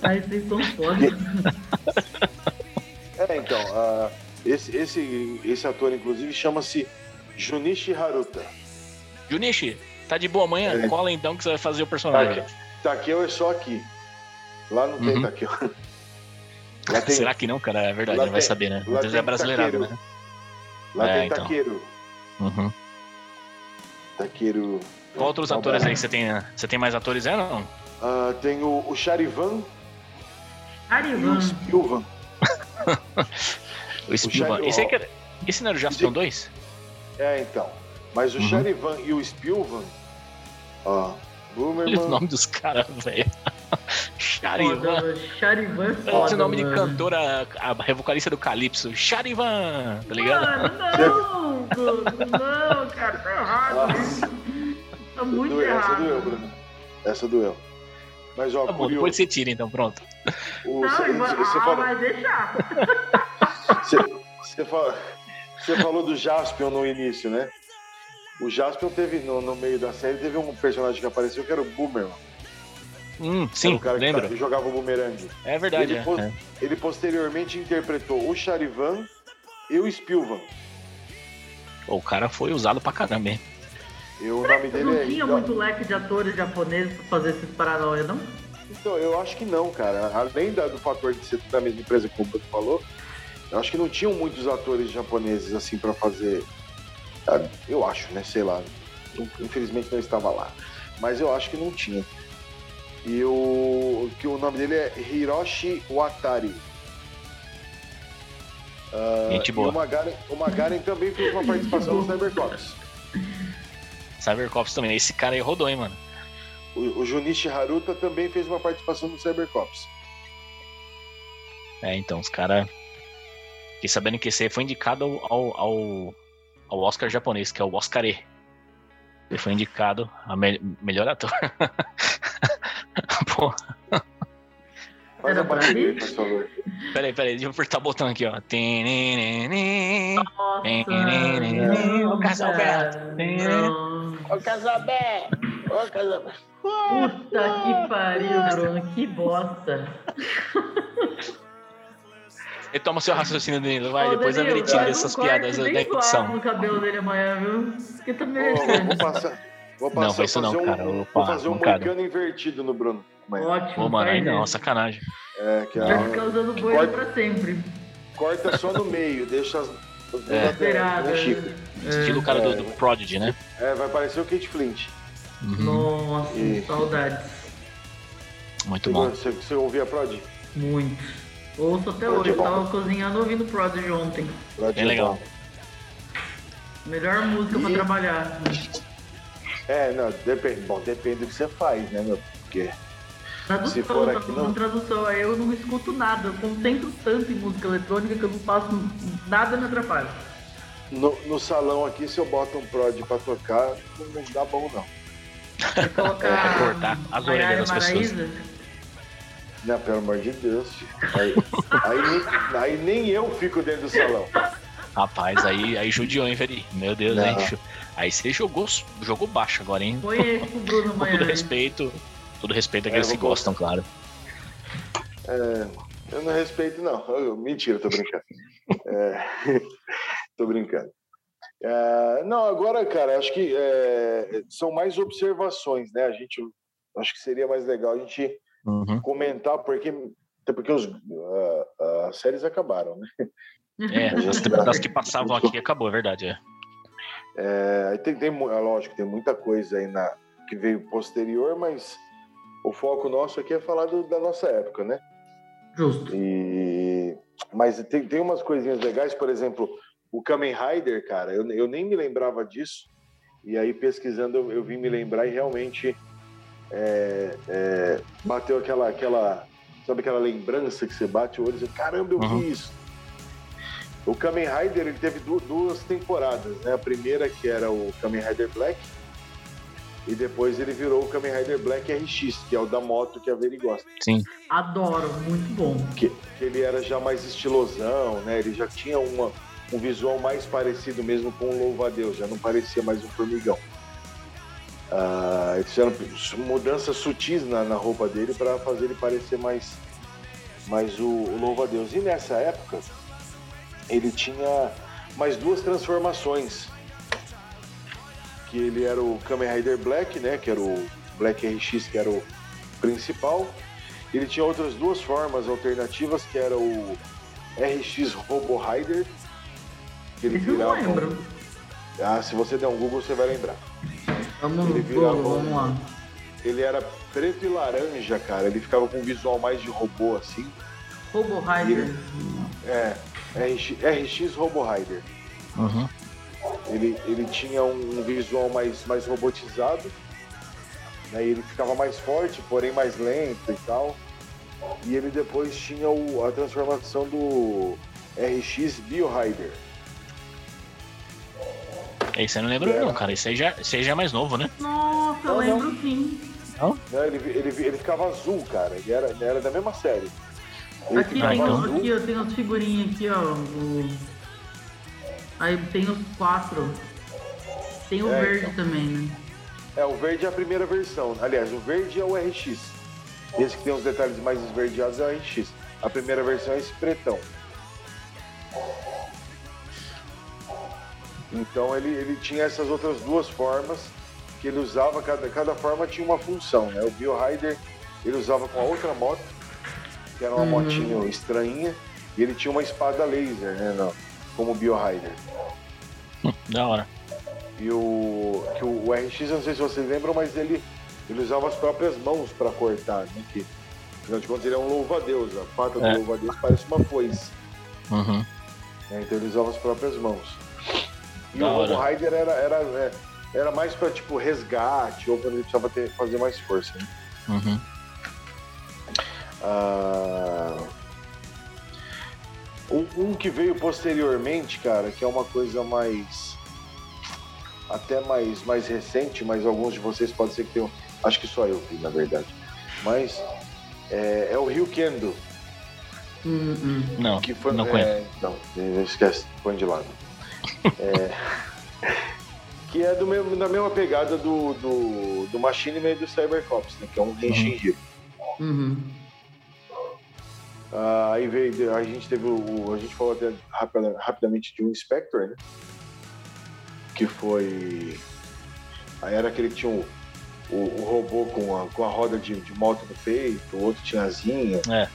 Aí vocês são foda. É, então, ah, esse, esse, esse ator, inclusive, chama-se Junichi Haruta. Junichi, tá de boa amanhã? É. Cola então que você vai fazer o personagem. Takeo é só aqui. Lá não tem Uhum. Takeo. Tem, Será que não, cara? É verdade, não vai saber, né? lá tem é brasileirado, Takeru. né? lá É, tem então. Takeru. Uhum. Takeru. Qual outros Não, atores aí que você tem? né? Você tem mais atores aí ou não? Ah, tem o, o Charivan e o. Spilvan. O. Shari- Esse, aí que era- esse não era o Jaspion 2? É, então. Mas o Uhum. Charivan e o Spilvan. Ó. Olha o nome dos caras, velho. Charivan. Foda, Charivan é Esse foda, nome de mano. cantora, a vocalista do Calypso. Charivan, tá ligado? Mano, não, Bruno, não, cara, tá errado. Nossa. Tá muito Doeu, essa errado. doeu, Bruno. Essa doeu. Mas, ó, Tá bom, curioso. depois você tira então, pronto. o- Não, você- você ah, falou- vai deixar. Você, você falou do Jaspion no início, né? O Jaspion teve, no, no meio da série, teve um personagem que apareceu que era o Boomerang. Hum, Era sim, o cara lembro. que jogava o bumerangue. É verdade, Ele, é. pos- é. ele posteriormente interpretou o Charivan e o Spilvan. O cara foi usado pra caramba, hein? E o nome dele Não é. tinha muito leque de atores japoneses pra fazer esses paranoia, não? Então, eu acho que não, cara. Além do fator de ser da mesma empresa que o Bruno falou, eu acho que não tinham muitos atores japoneses assim pra fazer. Eu acho, né? Sei lá. Infelizmente não estava lá. Mas eu acho que não tinha. E o que o nome dele é Hiroshi Watari. Ah, Gente e boa. o Magaren, o Magaren também fez uma participação no Cybercops. Cybercops também. Esse cara aí rodou, hein, mano. O, o Junichi Haruta também fez uma participação no Cybercops. É, então, os caras. Fiquei sabendo que esse aí foi indicado ao, ao, ao Oscar japonês, que é o Oscarê. Ele foi indicado a me- melhor ator. A por favor. peraí, peraí, deixa eu apertar o botão aqui, ó. Nossa. Ô, Casalberto. Não. Ô, Casalbé! Ô, Casalbé! Puta que pariu, Bruno. Que bosta. Retoma seu raciocínio dele, vai, Ô, depois a Danilo, Veritinha faz dessas piadas da edição. no cabelo dele amanhã, viu? Porque tá Vou, merecendo. vou passar. Vou Não, passar faz isso não, um, cara. Vou Opa, fazer um não, moicano invertido no Bruno. Ótimo. Ô, mano, aí não, sacanagem. É, que Vai ficar usando boi Corta- pra sempre. corta só no meio, deixa as. É. laterais, né, Chico? Estilo o cara do, do Prodigy, né? É, vai parecer o Kate Flint. Uhum, Nossa, E- saudades. Muito bom. Você, você ouvia Prod? Muito. Ouço até Prod hoje. é Eu bom. tava cozinhando ouvindo Prodigy ontem. Prod Bem é legal. bom. Melhor música pra E- trabalhar. É, não, depende. Bom, depende do que você faz, né, meu? Porque. Tradução, Se for aqui, não. tradução. Aí eu não escuto nada. Eu concentro tanto em música eletrônica que eu não faço nada me atrapalha. No, no salão aqui, se eu boto um Prod pra tocar, não, dá bom, não. Você colocar É, cortar as orelhas das pessoas. Não, pelo amor de Deus. Aí, aí, nem, aí nem eu fico dentro do salão. Rapaz, aí, aí judiou, hein, Veri? Meu Deus, Não. hein? Aí você jogou, jogou baixo agora, hein? Foi esse Bruno Com todo respeito. Todo respeito a É, que gostam, claro. É, eu não respeito, não. Eu- mentira, tô brincando. É, tô brincando. É, não, agora, cara, acho que é, são mais observações, né? A gente acho que seria mais legal a gente Uhum. comentar, porque até porque os, ah, as séries acabaram, né? É, as temporadas que passavam aqui acabou, é verdade. É. É, tem, tem, é lógico, tem muita coisa aí na, que veio posterior, mas o foco nosso aqui é falar do- da nossa época, né? Justo. E, mas tem, tem umas coisinhas legais, por exemplo, o Kamen Rider, cara, eu, eu nem me lembrava disso. E aí, pesquisando, eu, eu vim me lembrar e realmente é, é, bateu aquela, aquela, sabe aquela lembrança que você bate o olho e diz, caramba, eu Uhum. vi isso. O Kamen Rider, ele teve du- duas temporadas, né? A primeira, que era o Kamen Rider Black, e depois ele virou o Kamen Rider Black RX, que é o da moto que a Veri gosta Sim. Adoro, muito bom. que, que ele era já mais estilosão, né? Ele já tinha uma, um visual mais parecido mesmo com o Louva-a-Deus, já não parecia mais um formigão. Ah, eles fizeram mudanças sutis na, na roupa dele para fazer ele parecer mais, mais o, o Louva-a-Deus. E nessa época, ele tinha mais duas transformações. Que ele era o Kamen Rider Black, né? Que era o Black RX, que era o principal. Ele tinha outras duas formas alternativas, que era o RX Robo Rider. Que ele Esse eu não virava. lembro. Ah, se você der um Google, você vai lembrar. Vamos, Ele virava vamos, lá. Ele era preto e laranja, cara. Ele ficava com um visual mais de robô, assim. Robo Rider. É, RX, RX Robo Rider. Uhum. Ele, ele tinha um visual mais, mais robotizado. Né? Ele ficava mais forte, porém mais lento e tal. E ele depois tinha o- a transformação do RX Bio Rider. Esse eu não lembro, É. não, cara. Esse aí, já, esse aí já é mais novo, né? Nossa, eu Não, lembro sim. Né? Ele, ele, ele ficava azul, cara. Ele era, ele era da mesma série. Ele Aqui tem, então. azul. aqui, ó, tem as figurinhas aqui, ó. o- Aí tem os quatro. Tem o É, verde então. também, né? É, o verde é a primeira versão. Aliás, o verde é o RX. Esse que tem os detalhes mais esverdeados é o RX. A primeira versão é esse pretão. Então ele, ele tinha essas outras duas formas que ele usava, cada, cada forma tinha uma função, né? O Bio Rider ele usava com a outra moto, que era uma Uhum. motinho estranha, e ele tinha uma espada laser, né? Não, como o Bio Rider. Hum, da hora. E o, que o, o RX, não sei se vocês lembram, mas ele, ele usava as próprias mãos para cortar, né? Que, afinal de contas, ele é um louva-a-Deus. A pata É. do louva-a-Deus parece uma foice. Uhum. né? Então ele usava as próprias mãos. E Da o hora. Rider era, era, é, era mais para tipo resgate ou quando ele precisava ter, fazer mais força. Né? Uhum. Ah, um, um que veio posteriormente, cara, que é uma coisa mais. até mais, mais recente, mas alguns de vocês podem ser que tenham. Acho que só eu vi, na verdade. Mas é, é o Rio Kendo, Hum. Não, que foi. não é, conheço. Não, eh, esquece, põe de lado. É, que é do mesmo, da mesma pegada do, do, do Machine Man e do Cybercops, né? Que é um Henshin Hero. Uhum. Ah, aí veio, a gente teve o. A gente falou até rapida- rapidamente de um Inspector, né? Que foi. Aí era aquele que tinha o, o, o robô com a, com a roda de, de moto no peito, o outro tinha asinha. É.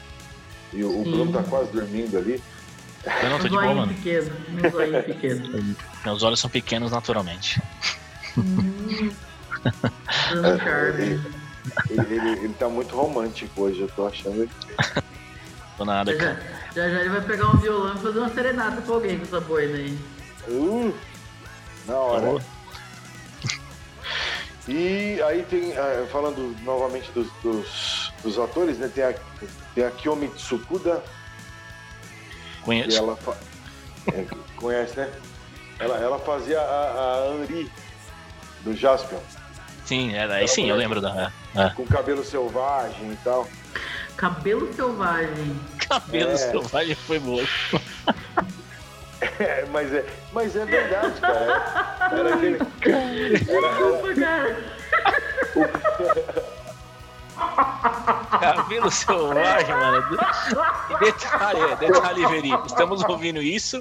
E o, o. Bruno tá quase dormindo ali. Eu não tô de boa, mano. pequeno. Pequeno. Meus olhos são pequenos naturalmente. Hum. Ele, ele, ele, ele tá muito romântico hoje, eu tô achando nada, Já, já, cara. já já ele vai pegar um violão e fazer uma serenata pra alguém com essa boina aí. Uh, na hora. E aí tem, ah, falando novamente dos, dos, dos atores, né? Tem a, tem a Kiyomi Tsukuda, Conheço. ela fa- é, conhece, né? Ela, ela fazia a, a Henri do Jaspion, Sim, é, aí sim, eu lembro da. É. com cabelo selvagem e tal. Cabelo selvagem. Cabelo É. selvagem foi boa. É, mas é, mas é verdade, cara. Era aquele. Desculpa, cara. Cabelo selvagem, mano. Detalhe, detalhe, Veri. Estamos ouvindo isso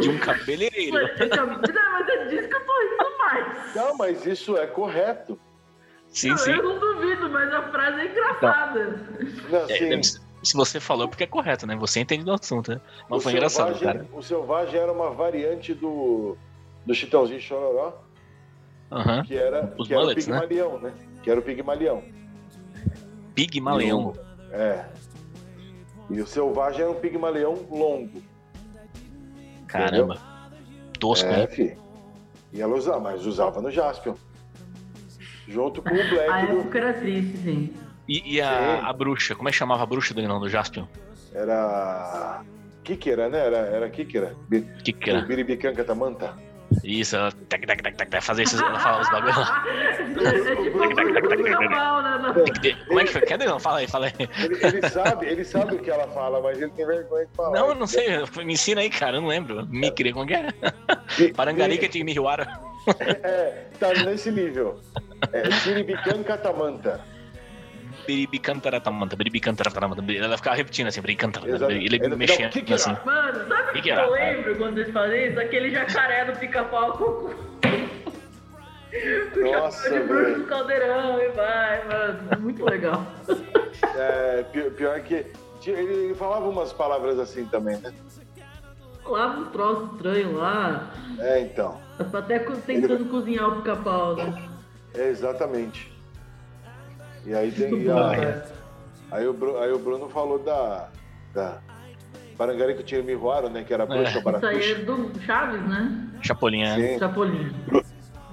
de um cabeleireiro. Não, mas é disso que eu tô rindo mais. Não, mas isso é correto. Sim, Não, sim. Eu não duvido, mas a frase é engraçada. Não, É, assim, se você falou, é porque é correto, né? Você entende do assunto, né? o, Mas foi engraçado, cara. o Selvagem era uma variante do, do Chitãozinho Chororó, Aham. que era, Os que era o né? Pigmalião, né? Que era o Pigmalião. Pigmaleão. É. E o Selvagem era um Pigmalião longo. Caramba. Tosco, É, né? fi. E ela usava, mas usava no Jaspion. Junto com o Black A do, época era triste, sim. E, e a, a bruxa? Como é que chamava a bruxa do Leilão do Jaspion? Era. Kikera, né? Era, era Kikera. Bi- Que que era? Biribicanca Tamanta. Isso, ela tac, tac, tac, tac, fazer esses, ela fala os bagulhos lá. É. Como é que foi? Cadê? Não, fala aí, fala aí. Ele, ele sabe, ele sabe o que ela fala, mas ele tem vergonha de falar. Não, eu não sei, me ensina aí, cara, eu não lembro. Me queria como que é? Bi- Parangarica de Mihiwara. É, tá nesse nível. É, Biribicanca Tamanta. Biribicantaratamanta, biribicantaratamanta. Ela ficava repetindo assim, biribicantaratamanta. Exato. Ele Ele- mexendo que que assim. Mano, sabe o Que que, que eu era? lembro quando vocês fazem isso? Aquele jacaré do pica-pau o Nossa, chapéu de bruxo do caldeirão e vai, mano. Muito legal. É, pi- pior que. Ele, ele falava umas palavras assim também, né? Falava uns troços estranhos lá. É, então. Até tentando cozinhar o pica-pau, né? É, exatamente. E aí tem. E a- cara. aí, o Bruno, aí o Bruno falou da. da Parangarica tinha Miruaro, né? Que era bruxa Isso aí é do Chaves, né? Chapolinha. Sim, Chapolin.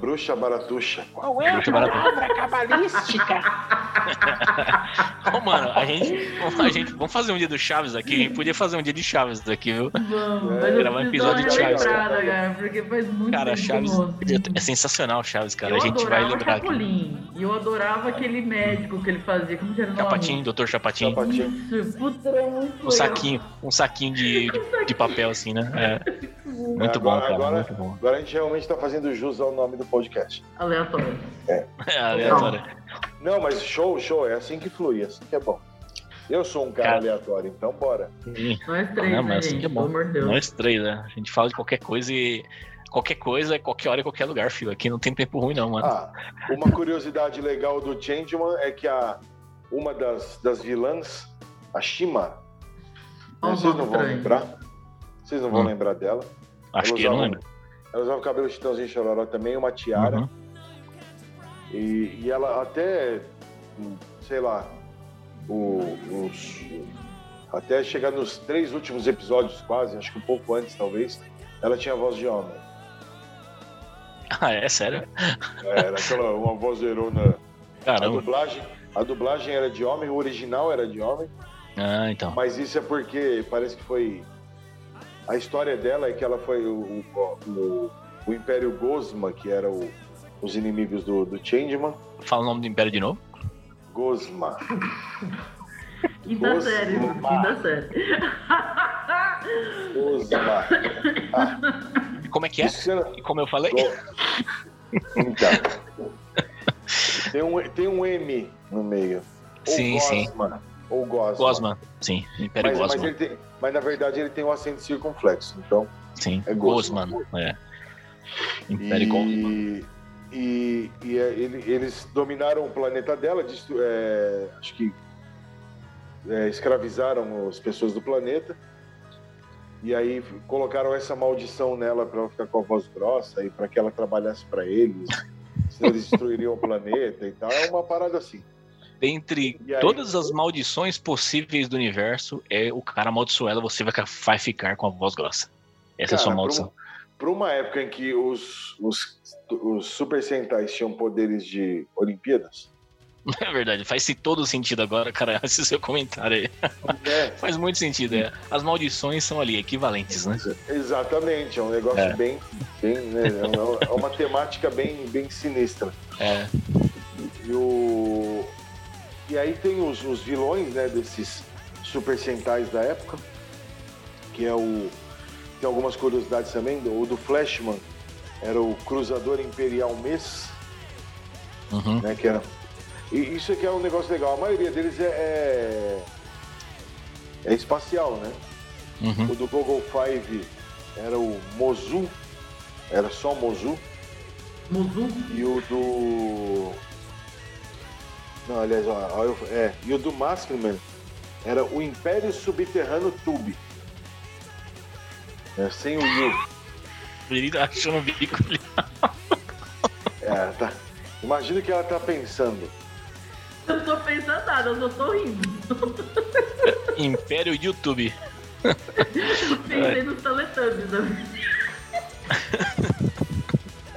Bruxa baratuxa. Qual é a palavra cabalística? Ô, mano, a gente, a gente. Vamos fazer um dia do Chaves aqui. A gente podia fazer um dia de Chaves aqui, viu? Vamos, É, gravar um episódio de Chaves, relembrada, cara, porque faz muito Cara, tempo Chaves não- é sensacional, Chaves, cara. eu A gente vai lembrar aqui. E eu adorava aquele médico que ele fazia. Como que era o nome? Chapatinho, Doutor Chapatinho. Chapatinho. Isso, puta, era muito Um legal. saquinho, um saquinho de, de, de papel assim, né? É, muito Agora- bom, cara, agora- muito bom. Agora a gente realmente tá fazendo jus ao nome do podcast. Aleatório. É aleatório. Não, mas show, show, é assim que flui, é assim que é bom. Eu sou um cara Cara. aleatório, então bora. Sim. Nós três, Não, né, mas assim gente? que é Pelo bom. amor de Deus. Nós três, né? A gente fala de qualquer coisa e. Qualquer coisa, é qualquer hora, em qualquer lugar, filho. Aqui não tem tempo ruim, não, mano. Ah, uma curiosidade legal do Changeman é que a, uma das, das vilãs, a Shima, o vocês não vão lembrar? Vocês não vão Hum. lembrar dela? Acho ela que eu não usava- lembro. Ela usava o cabelo chitãozinho chororó também, uma tiara. Uhum. E, e ela até, hum, sei lá, os, até chegar nos três últimos episódios quase, acho que um pouco antes talvez, ela tinha voz de homem. Ah, é sério? É, Era aquela, uma vozeirona. A Caramba. dublagem, a dublagem era de homem, o original era de homem, Ah, então. mas isso é porque parece que foi. A história dela é que ela foi o, o, o- o Império Gosma, que era o- os inimigos do, do Changeman. Fala o nome do Império de novo. Gosma. Quinta série, quinta série. Gosma. Como é que é? E como eu falei? Então. Tem um, tem um M no meio. Ou Sim, sim. Gosma. Ou Gosma. Gosman. Sim, Império Mas, mas, Gosman. ele tem, mas na verdade ele tem um acento circunflexo. Então. Sim, é Gosman. Gosman. É. Império Gosman. E, e, e é, ele- eles dominaram o planeta dela, é, acho que é, escravizaram as pessoas do planeta. E aí colocaram essa maldição nela para ela ficar com a voz grossa e para que ela trabalhasse para eles. Senão eles destruiriam o planeta e tal. É uma parada assim. Dentre todas as maldições possíveis do universo, é o cara amaldiçoa ela, você vai, vai ficar com a voz grossa. Essa é a sua Cara, maldição. Para uma época em que os, os, os Super Sentais tinham poderes de Olimpíadas, É verdade, faz todo sentido agora, cara, esse seu comentário aí. né? Faz muito sentido, é. As maldições são ali, equivalentes, né? Exatamente, é um negócio É. bem, bem né, é uma- é uma temática bem, bem sinistra. É. E, o, e aí tem os, os vilões né, desses Super Sentais da época, que é o, tem algumas curiosidades também. O do Flashman era o Cruzador Imperial Mês, Uhum. né? Que era... E isso aqui é um negócio legal. A maioria deles é, é, é espacial, né? Uhum. O do Google Five era o Mozu, era só Mozu. Muzu. E o do. Não, aliás, ó, ó, eu- é. E o do Maskman era o Império Subterrâneo Tube. É, sem o U. Achando o bico ali. É, tá. Imagina o que ela tá pensando. Eu não tô pensando nada, eu só tô rindo. Império YouTube. Pensei nos Teletubbies.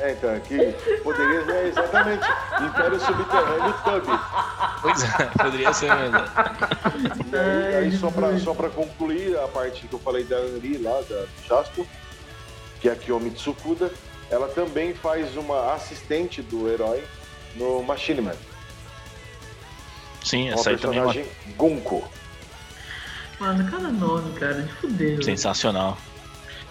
É, então, aqui poderia ser exatamente Império Subterrâneo Tube. Pois é, poderia ser mesmo. E aí, aí só, pra, só pra concluir a parte que eu falei da Anri lá, da Jaspo, que é a Kiyomi Tsukuda, ela também faz uma assistente do herói no Machine Man. Sim, Uma essa aí também é uma... personagem Gunko. Mano, cada nome, cara, de fuder. sensacional.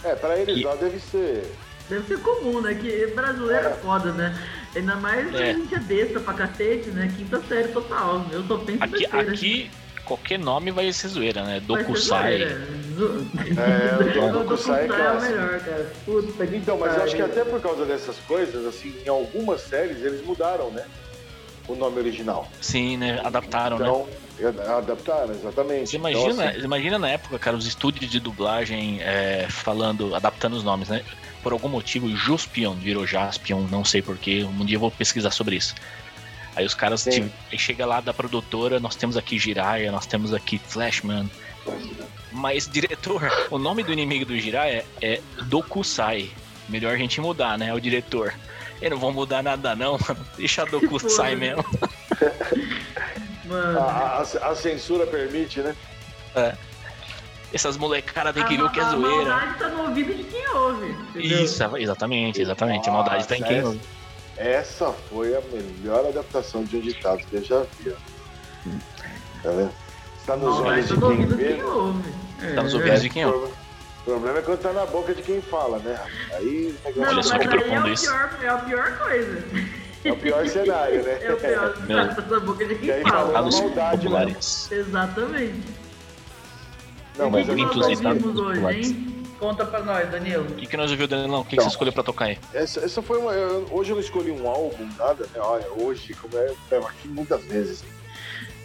É, pra eles E- lá deve ser. Deve ser comum, né? Que brasileiro é foda, né? Ainda mais É. a gente é besta pra cacete, né? Quinta série total. Eu só penso Aqui, besteira. aqui, qualquer nome vai ser zoeira, né? Dokusai. É, o O Dokusai é é o clássico. melhor, cara. Puta que Então, mas eu acho que até por causa dessas coisas, assim, em algumas séries eles mudaram, né? O nome original. Sim, né? Adaptaram, né? Então, adaptaram, exatamente. Você Então, imagina, assim, imagina na época, cara, os estúdios de dublagem é, falando, adaptando os nomes, né? Por algum motivo, Juspion virou Jaspion, não sei porquê. Um dia eu vou pesquisar sobre isso. Aí os caras tive- aí chega lá da produtora, nós temos aqui Jiraiya, nós temos aqui Flashman. Mas, diretor, o nome do inimigo do Jiraiya é Dokusai. Melhor a gente mudar, né? O diretor. Eu não vou mudar nada, não, mano. Deixa Dokusai foda. mesmo. Mano. a, a- a censura permite, né? Essas molecadas tem a, que ver o que é a zoeira. maldade tá no ouvido de quem ouve. entendeu? Isso, exatamente, exatamente. A maldade tá em quem ouve. Essa foi a melhor adaptação de um ditado que eu já vi. ó. Tá vendo? Está nos olhos tá de quem vê. quem ouve. Tá nos É. ouvidos de quem ouve. O problema é quando tá na boca de quem fala, né? Aí o negócio Não, Olha só que aí profundo é isso. pior, é a pior coisa. É o pior cenário, né? É o pior. Tá na boca de quem aí Tá fala. nos maldade, populares. Exatamente. Não, e o mas que, nós ouvimos hoje, hein? Conta pra nós, Danilo. O que, que nós ouvimos, Danilão? O que, que Então. você escolheu pra tocar aí? Essa, essa foi uma. Hoje eu não escolhi um álbum, nada, né? Olha, hoje, como é, é aqui muitas vezes.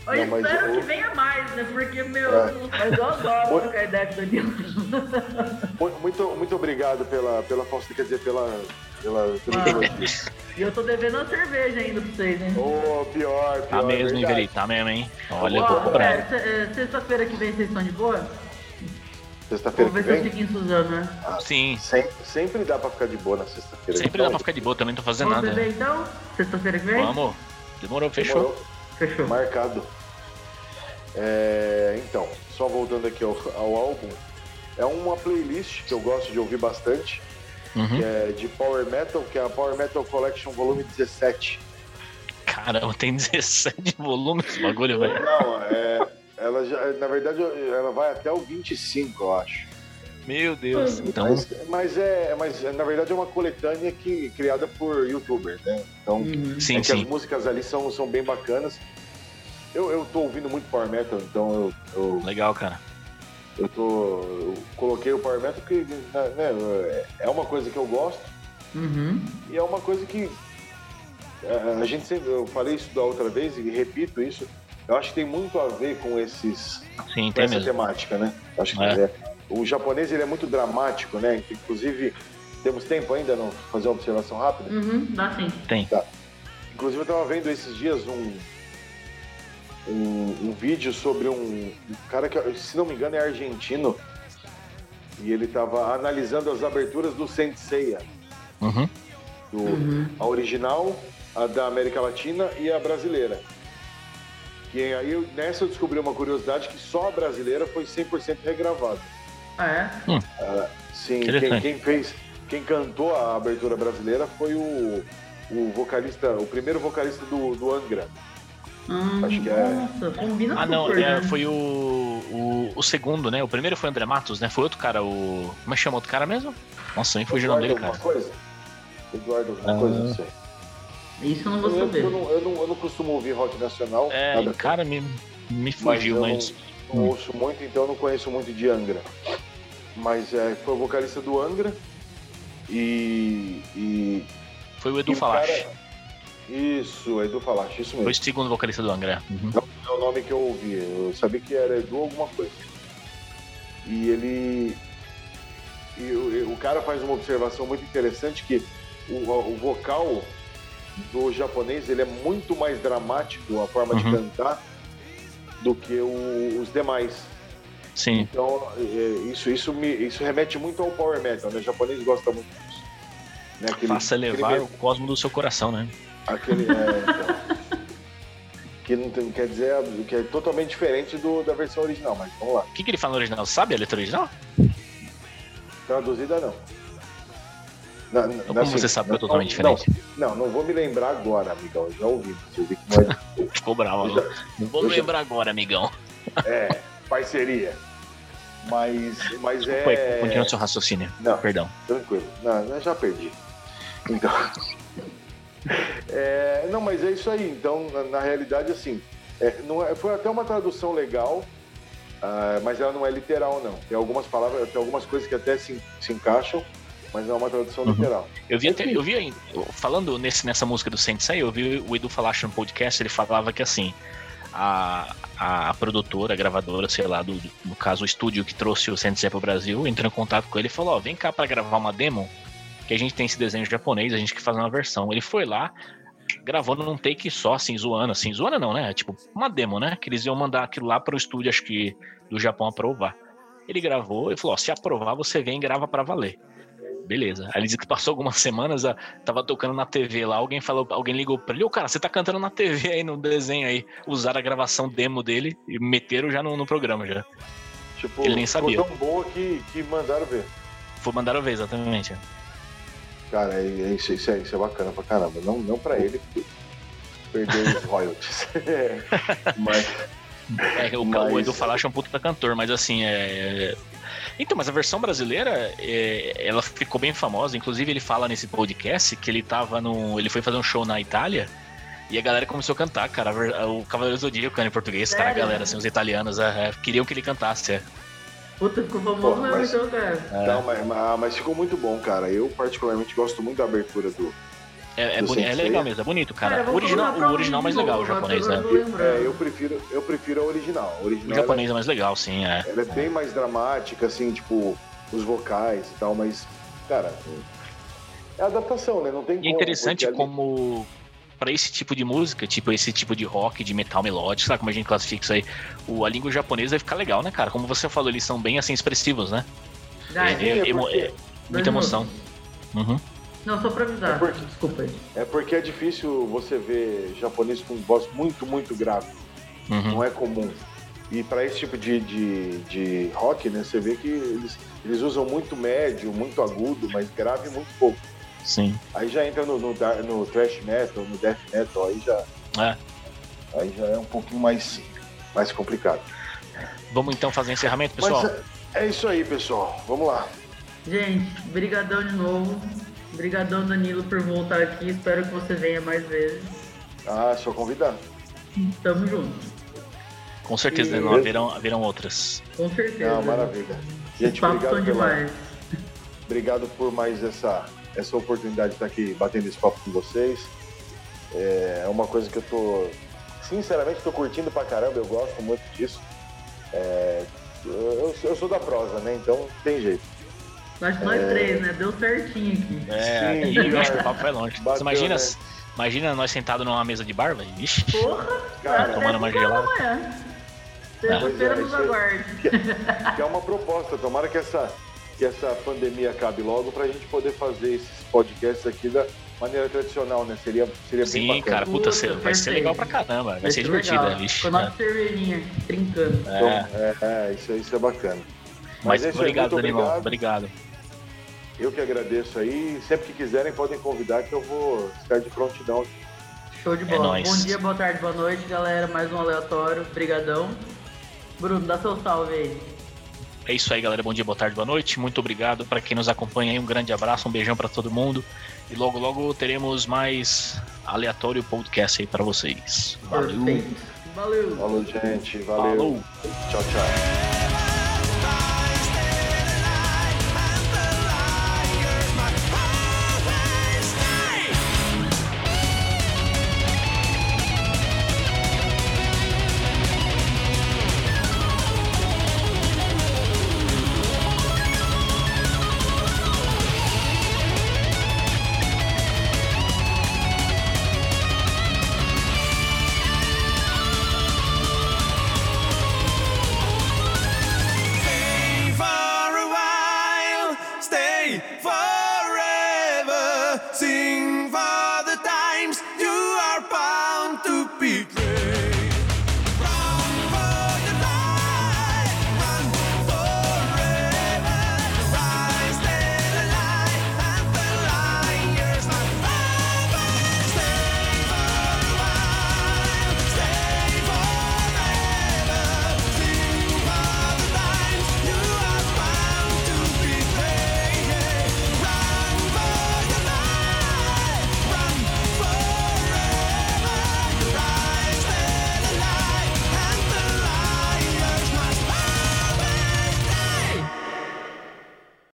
Eu Não, mas espero eu- que venha mais, né? Porque, meu, É. mas eu adoro trocar ideia com o Danilo. Mu- Muito, muito obrigado pela, pela falsa, quer dizer, pela. pela, pelo Ah. E eu tô devendo uma cerveja ainda pra vocês, hein? Ô, pior, pior. Tá mesmo, verdade. Tá mesmo, hein? Olha, eu Ó, vou cobrar. é, se- é, Sexta-feira que vem vocês estão de boa? Sexta-feira que ver se eu vem? fico em Suzano, né? Sim, Sempre, sempre dá pra ficar de boa na sexta-feira. sempre dá pra ficar de boa, também não tô fazendo Vamos nada. beber então? Sexta-feira que vem? Vamos. Demorou, fechou. Demorou. Fechou. Marcado. É, então, só voltando aqui ao, ao álbum, é uma playlist que eu gosto de ouvir bastante, Uhum. que é de Power Metal, que é a Power Metal Collection Volume 17. Caramba, tem 17 volumes esse bagulho, velho. Não, é, ela já, na verdade, ela vai até o 25, eu acho. Meu Deus. Então, Mas, mas é, mas na verdade é uma coletânea que criada por YouTubers, né? Então, Uhum. sim, é que as sim. músicas ali são, são bem bacanas. Eu, eu tô ouvindo muito Power Metal, então eu, eu Legal, cara. Eu tô. Eu coloquei o Power Metal porque né, é uma coisa que eu gosto Uhum. e é uma coisa que. é, A gente sempre. Eu falei isso da outra vez e repito isso. Eu acho que tem muito a ver com esses. Sim, com essa mesmo. temática, né? Acho que É. é. O japonês ele é muito dramático, né? Inclusive, temos tempo ainda não fazer uma observação rápida? Uhum, dá sim. Tem. Inclusive eu tava vendo esses dias um, um, um vídeo sobre um, um cara que, se não me engano, é argentino. E ele tava analisando as aberturas do Saint Seiya. Uhum. Do, Uhum. A original, a da América Latina e a brasileira. Que aí eu- nessa eu descobri uma curiosidade que só a brasileira foi 100% regravada. Ah, é? Sim, quem, quem fez, quem cantou a abertura brasileira foi o, o vocalista, o primeiro vocalista do, do Angra. Hum, Acho que é. Nossa, combina Ah, não, super, é, né? foi o. o, o segundo, né? O primeiro foi o André Matos, né? Foi outro cara, o. Como é que chama outro cara mesmo? Nossa, me fugiu o nome dele, cara. Coisa? Eduardo, alguma ah. coisa, não sei. Isso eu não vou eu, saber. Eu não, eu, não, eu não costumo ouvir rock nacional. É, cara, me, me fugiu, mas. mas... não, ouço muito, então eu não conheço muito de Angra. Mas é, foi o vocalista do Angra. E. e foi o Edu Falache. Isso, Edu Falache, isso mesmo. Foi o segundo vocalista do Angra. Uhum. Não é o nome que eu ouvi, eu sabia que era Edu alguma coisa. E ele. E o, o cara faz uma observação muito interessante que o, o vocal do japonês ele é muito mais dramático a forma uhum. de cantar do que o, os demais. Sim. Então é, isso isso me isso remete muito ao power metal, né? O japonês gosta muito disso. Né? Aquele, Faça levar aquele... o cosmo do seu coração, né? Aquele é, então, que não tem, quer dizer que é totalmente diferente do, da versão original, mas vamos lá. O que, que ele fala no original? Sabe a letra original? Traduzida não. Na, na, como assim, você sabe que é totalmente diferente? Não, não, não vou me lembrar agora, amigão. Já ouvi. Que não é... Ficou bravo. Já, não vou me lembrar agora, amigão. É, parceria. Mas, mas Desculpa é. Continua seu raciocínio. Não, perdão. Tranquilo. Não, já perdi. Então. É, não, mas é isso aí. Então, na, na realidade, assim, é, não é, foi até uma tradução legal, uh, mas ela não é literal, não. Tem algumas palavras, tem algumas coisas que até se, se encaixam, mas não é uma tradução uhum. literal. Eu vi, até, eu vi falando nesse, nessa música do Sensei, eu vi o Edu falar no podcast, ele falava que assim, a, a, produtora, a gravadora, sei lá, do, no caso o estúdio que trouxe o Sensei pro Brasil, entrou em contato com ele e falou, ó, vem cá para gravar uma demo, que a gente tem esse desenho japonês, a gente quer fazer uma versão. Ele foi lá, gravando num take só, assim, zoando, assim, zoando não, né? Tipo, uma demo, né? Que eles iam mandar aquilo lá pro estúdio, acho que do Japão aprovar. Ele gravou e falou, ó, se aprovar, você vem e grava para valer. Beleza. Aí ele disse que passou algumas semanas, tava tocando na TV lá, alguém falou, alguém ligou pra ele, ô cara, você tá cantando na TV aí no desenho aí. Usaram a gravação demo dele e meteram já no, no programa já. Tipo, ele nem sabia. Foi tão boa que, que mandaram ver. Foi mandaram ver, exatamente. Cara, é, é isso, isso, é, isso é bacana pra caramba. Não, não pra ele, perdeu os royalties. mas. É, o, mas... o Edu Falache é um puta cantor, mas assim, é, então, mas a versão brasileira, é, ela ficou bem famosa. Inclusive, ele fala nesse podcast que ele tava no. Ele foi fazer um show na Itália. E a galera começou a cantar, cara. O Cavaleiro Zodíaco em português, cara, a galera, assim, os italianos é, é, queriam que ele cantasse. É. Puta, ficou famoso mesmo, mas, então, cara. Não, mas, mas, ficou muito bom, cara. Eu, particularmente, gosto muito da abertura do, é, é, boni- é legal mesmo, é bonito, cara. cara o original, o original é mais legal, o japonês, né? É, eu prefiro, eu prefiro a original. O, original o japonês é, é mais legal, sim, é. Ela é bem mais dramática, assim, tipo, os vocais e tal, mas, cara, é adaptação, né? Não tem E é interessante ali... como para esse tipo de música, tipo esse tipo de rock, de metal melódico, sabe como a gente classifica isso aí? O, a língua japonesa vai ficar legal, né, cara? Como você falou, eles são bem assim expressivos, né? Ah, é, é, é, muita emoção. Uhum. Não, só pra avisar. É porque, Desculpa aí. É porque é difícil você ver japonês com voz muito, muito grave. Uhum. Não é comum. E para esse tipo de, de, de, rock, né, você vê que eles, eles usam muito médio, muito agudo, mas grave muito pouco. Sim. Aí já entra no, no, no thrash metal, no death metal, aí já. É. Aí já é um pouquinho mais, mais complicado. Vamos então fazer encerramento, pessoal? Mas é, é isso aí, pessoal. Vamos lá. Gente, brigadão de novo. Obrigadão, Danilo, por voltar aqui. Espero que você venha mais vezes. Ah, sou convidado. Tamo junto. Com certeza, e... não haverão, haverão outras. Com certeza. Não, maravilha. Gente, Os obrigado, pela... obrigado por mais essa, essa oportunidade de estar aqui batendo esse papo com vocês. É uma coisa que eu tô. Sinceramente, tô curtindo pra caramba, eu gosto muito disso. É... Eu, eu sou da prosa, né? Então tem jeito. Acho que nós é... três, né? Deu certinho aqui. É, Sim, eu acho que o papo vai longe. Bateu, Você imagina, né? imagina nós sentados numa mesa de bar, velho? Vixe. Porra! Cara, tomando uma gelada. Terça-feira é, nos aguarde. Que, que é uma proposta. Tomara que essa, que essa pandemia acabe logo pra gente poder fazer esses podcasts aqui da maneira tradicional, né? Seria, seria Sim, bem bacana. cara, puta, puta vai ser legal pra caramba. Vai, vai ser, ser divertido, né? Vixe. Com a nossa cervejinha, trincando. É. Então, é, é, isso, isso é bacana. Mas, Mas obrigado, Danilão. Obrigado. Eu que agradeço aí. Sempre que quiserem, podem convidar que eu vou estar de prontidão. Show de bola. É Bom dia, boa tarde, boa noite, galera. Mais um aleatório. Brigadão. Bruno, dá seu salve aí. É isso aí, galera. Bom dia, boa tarde, boa noite. Muito obrigado para quem nos acompanha aí. Um grande abraço, um beijão para todo mundo. E logo, logo teremos mais aleatório podcast aí para vocês. Valeu. Perfeito. Valeu. Falou, gente. Valeu. Falou. Tchau, tchau.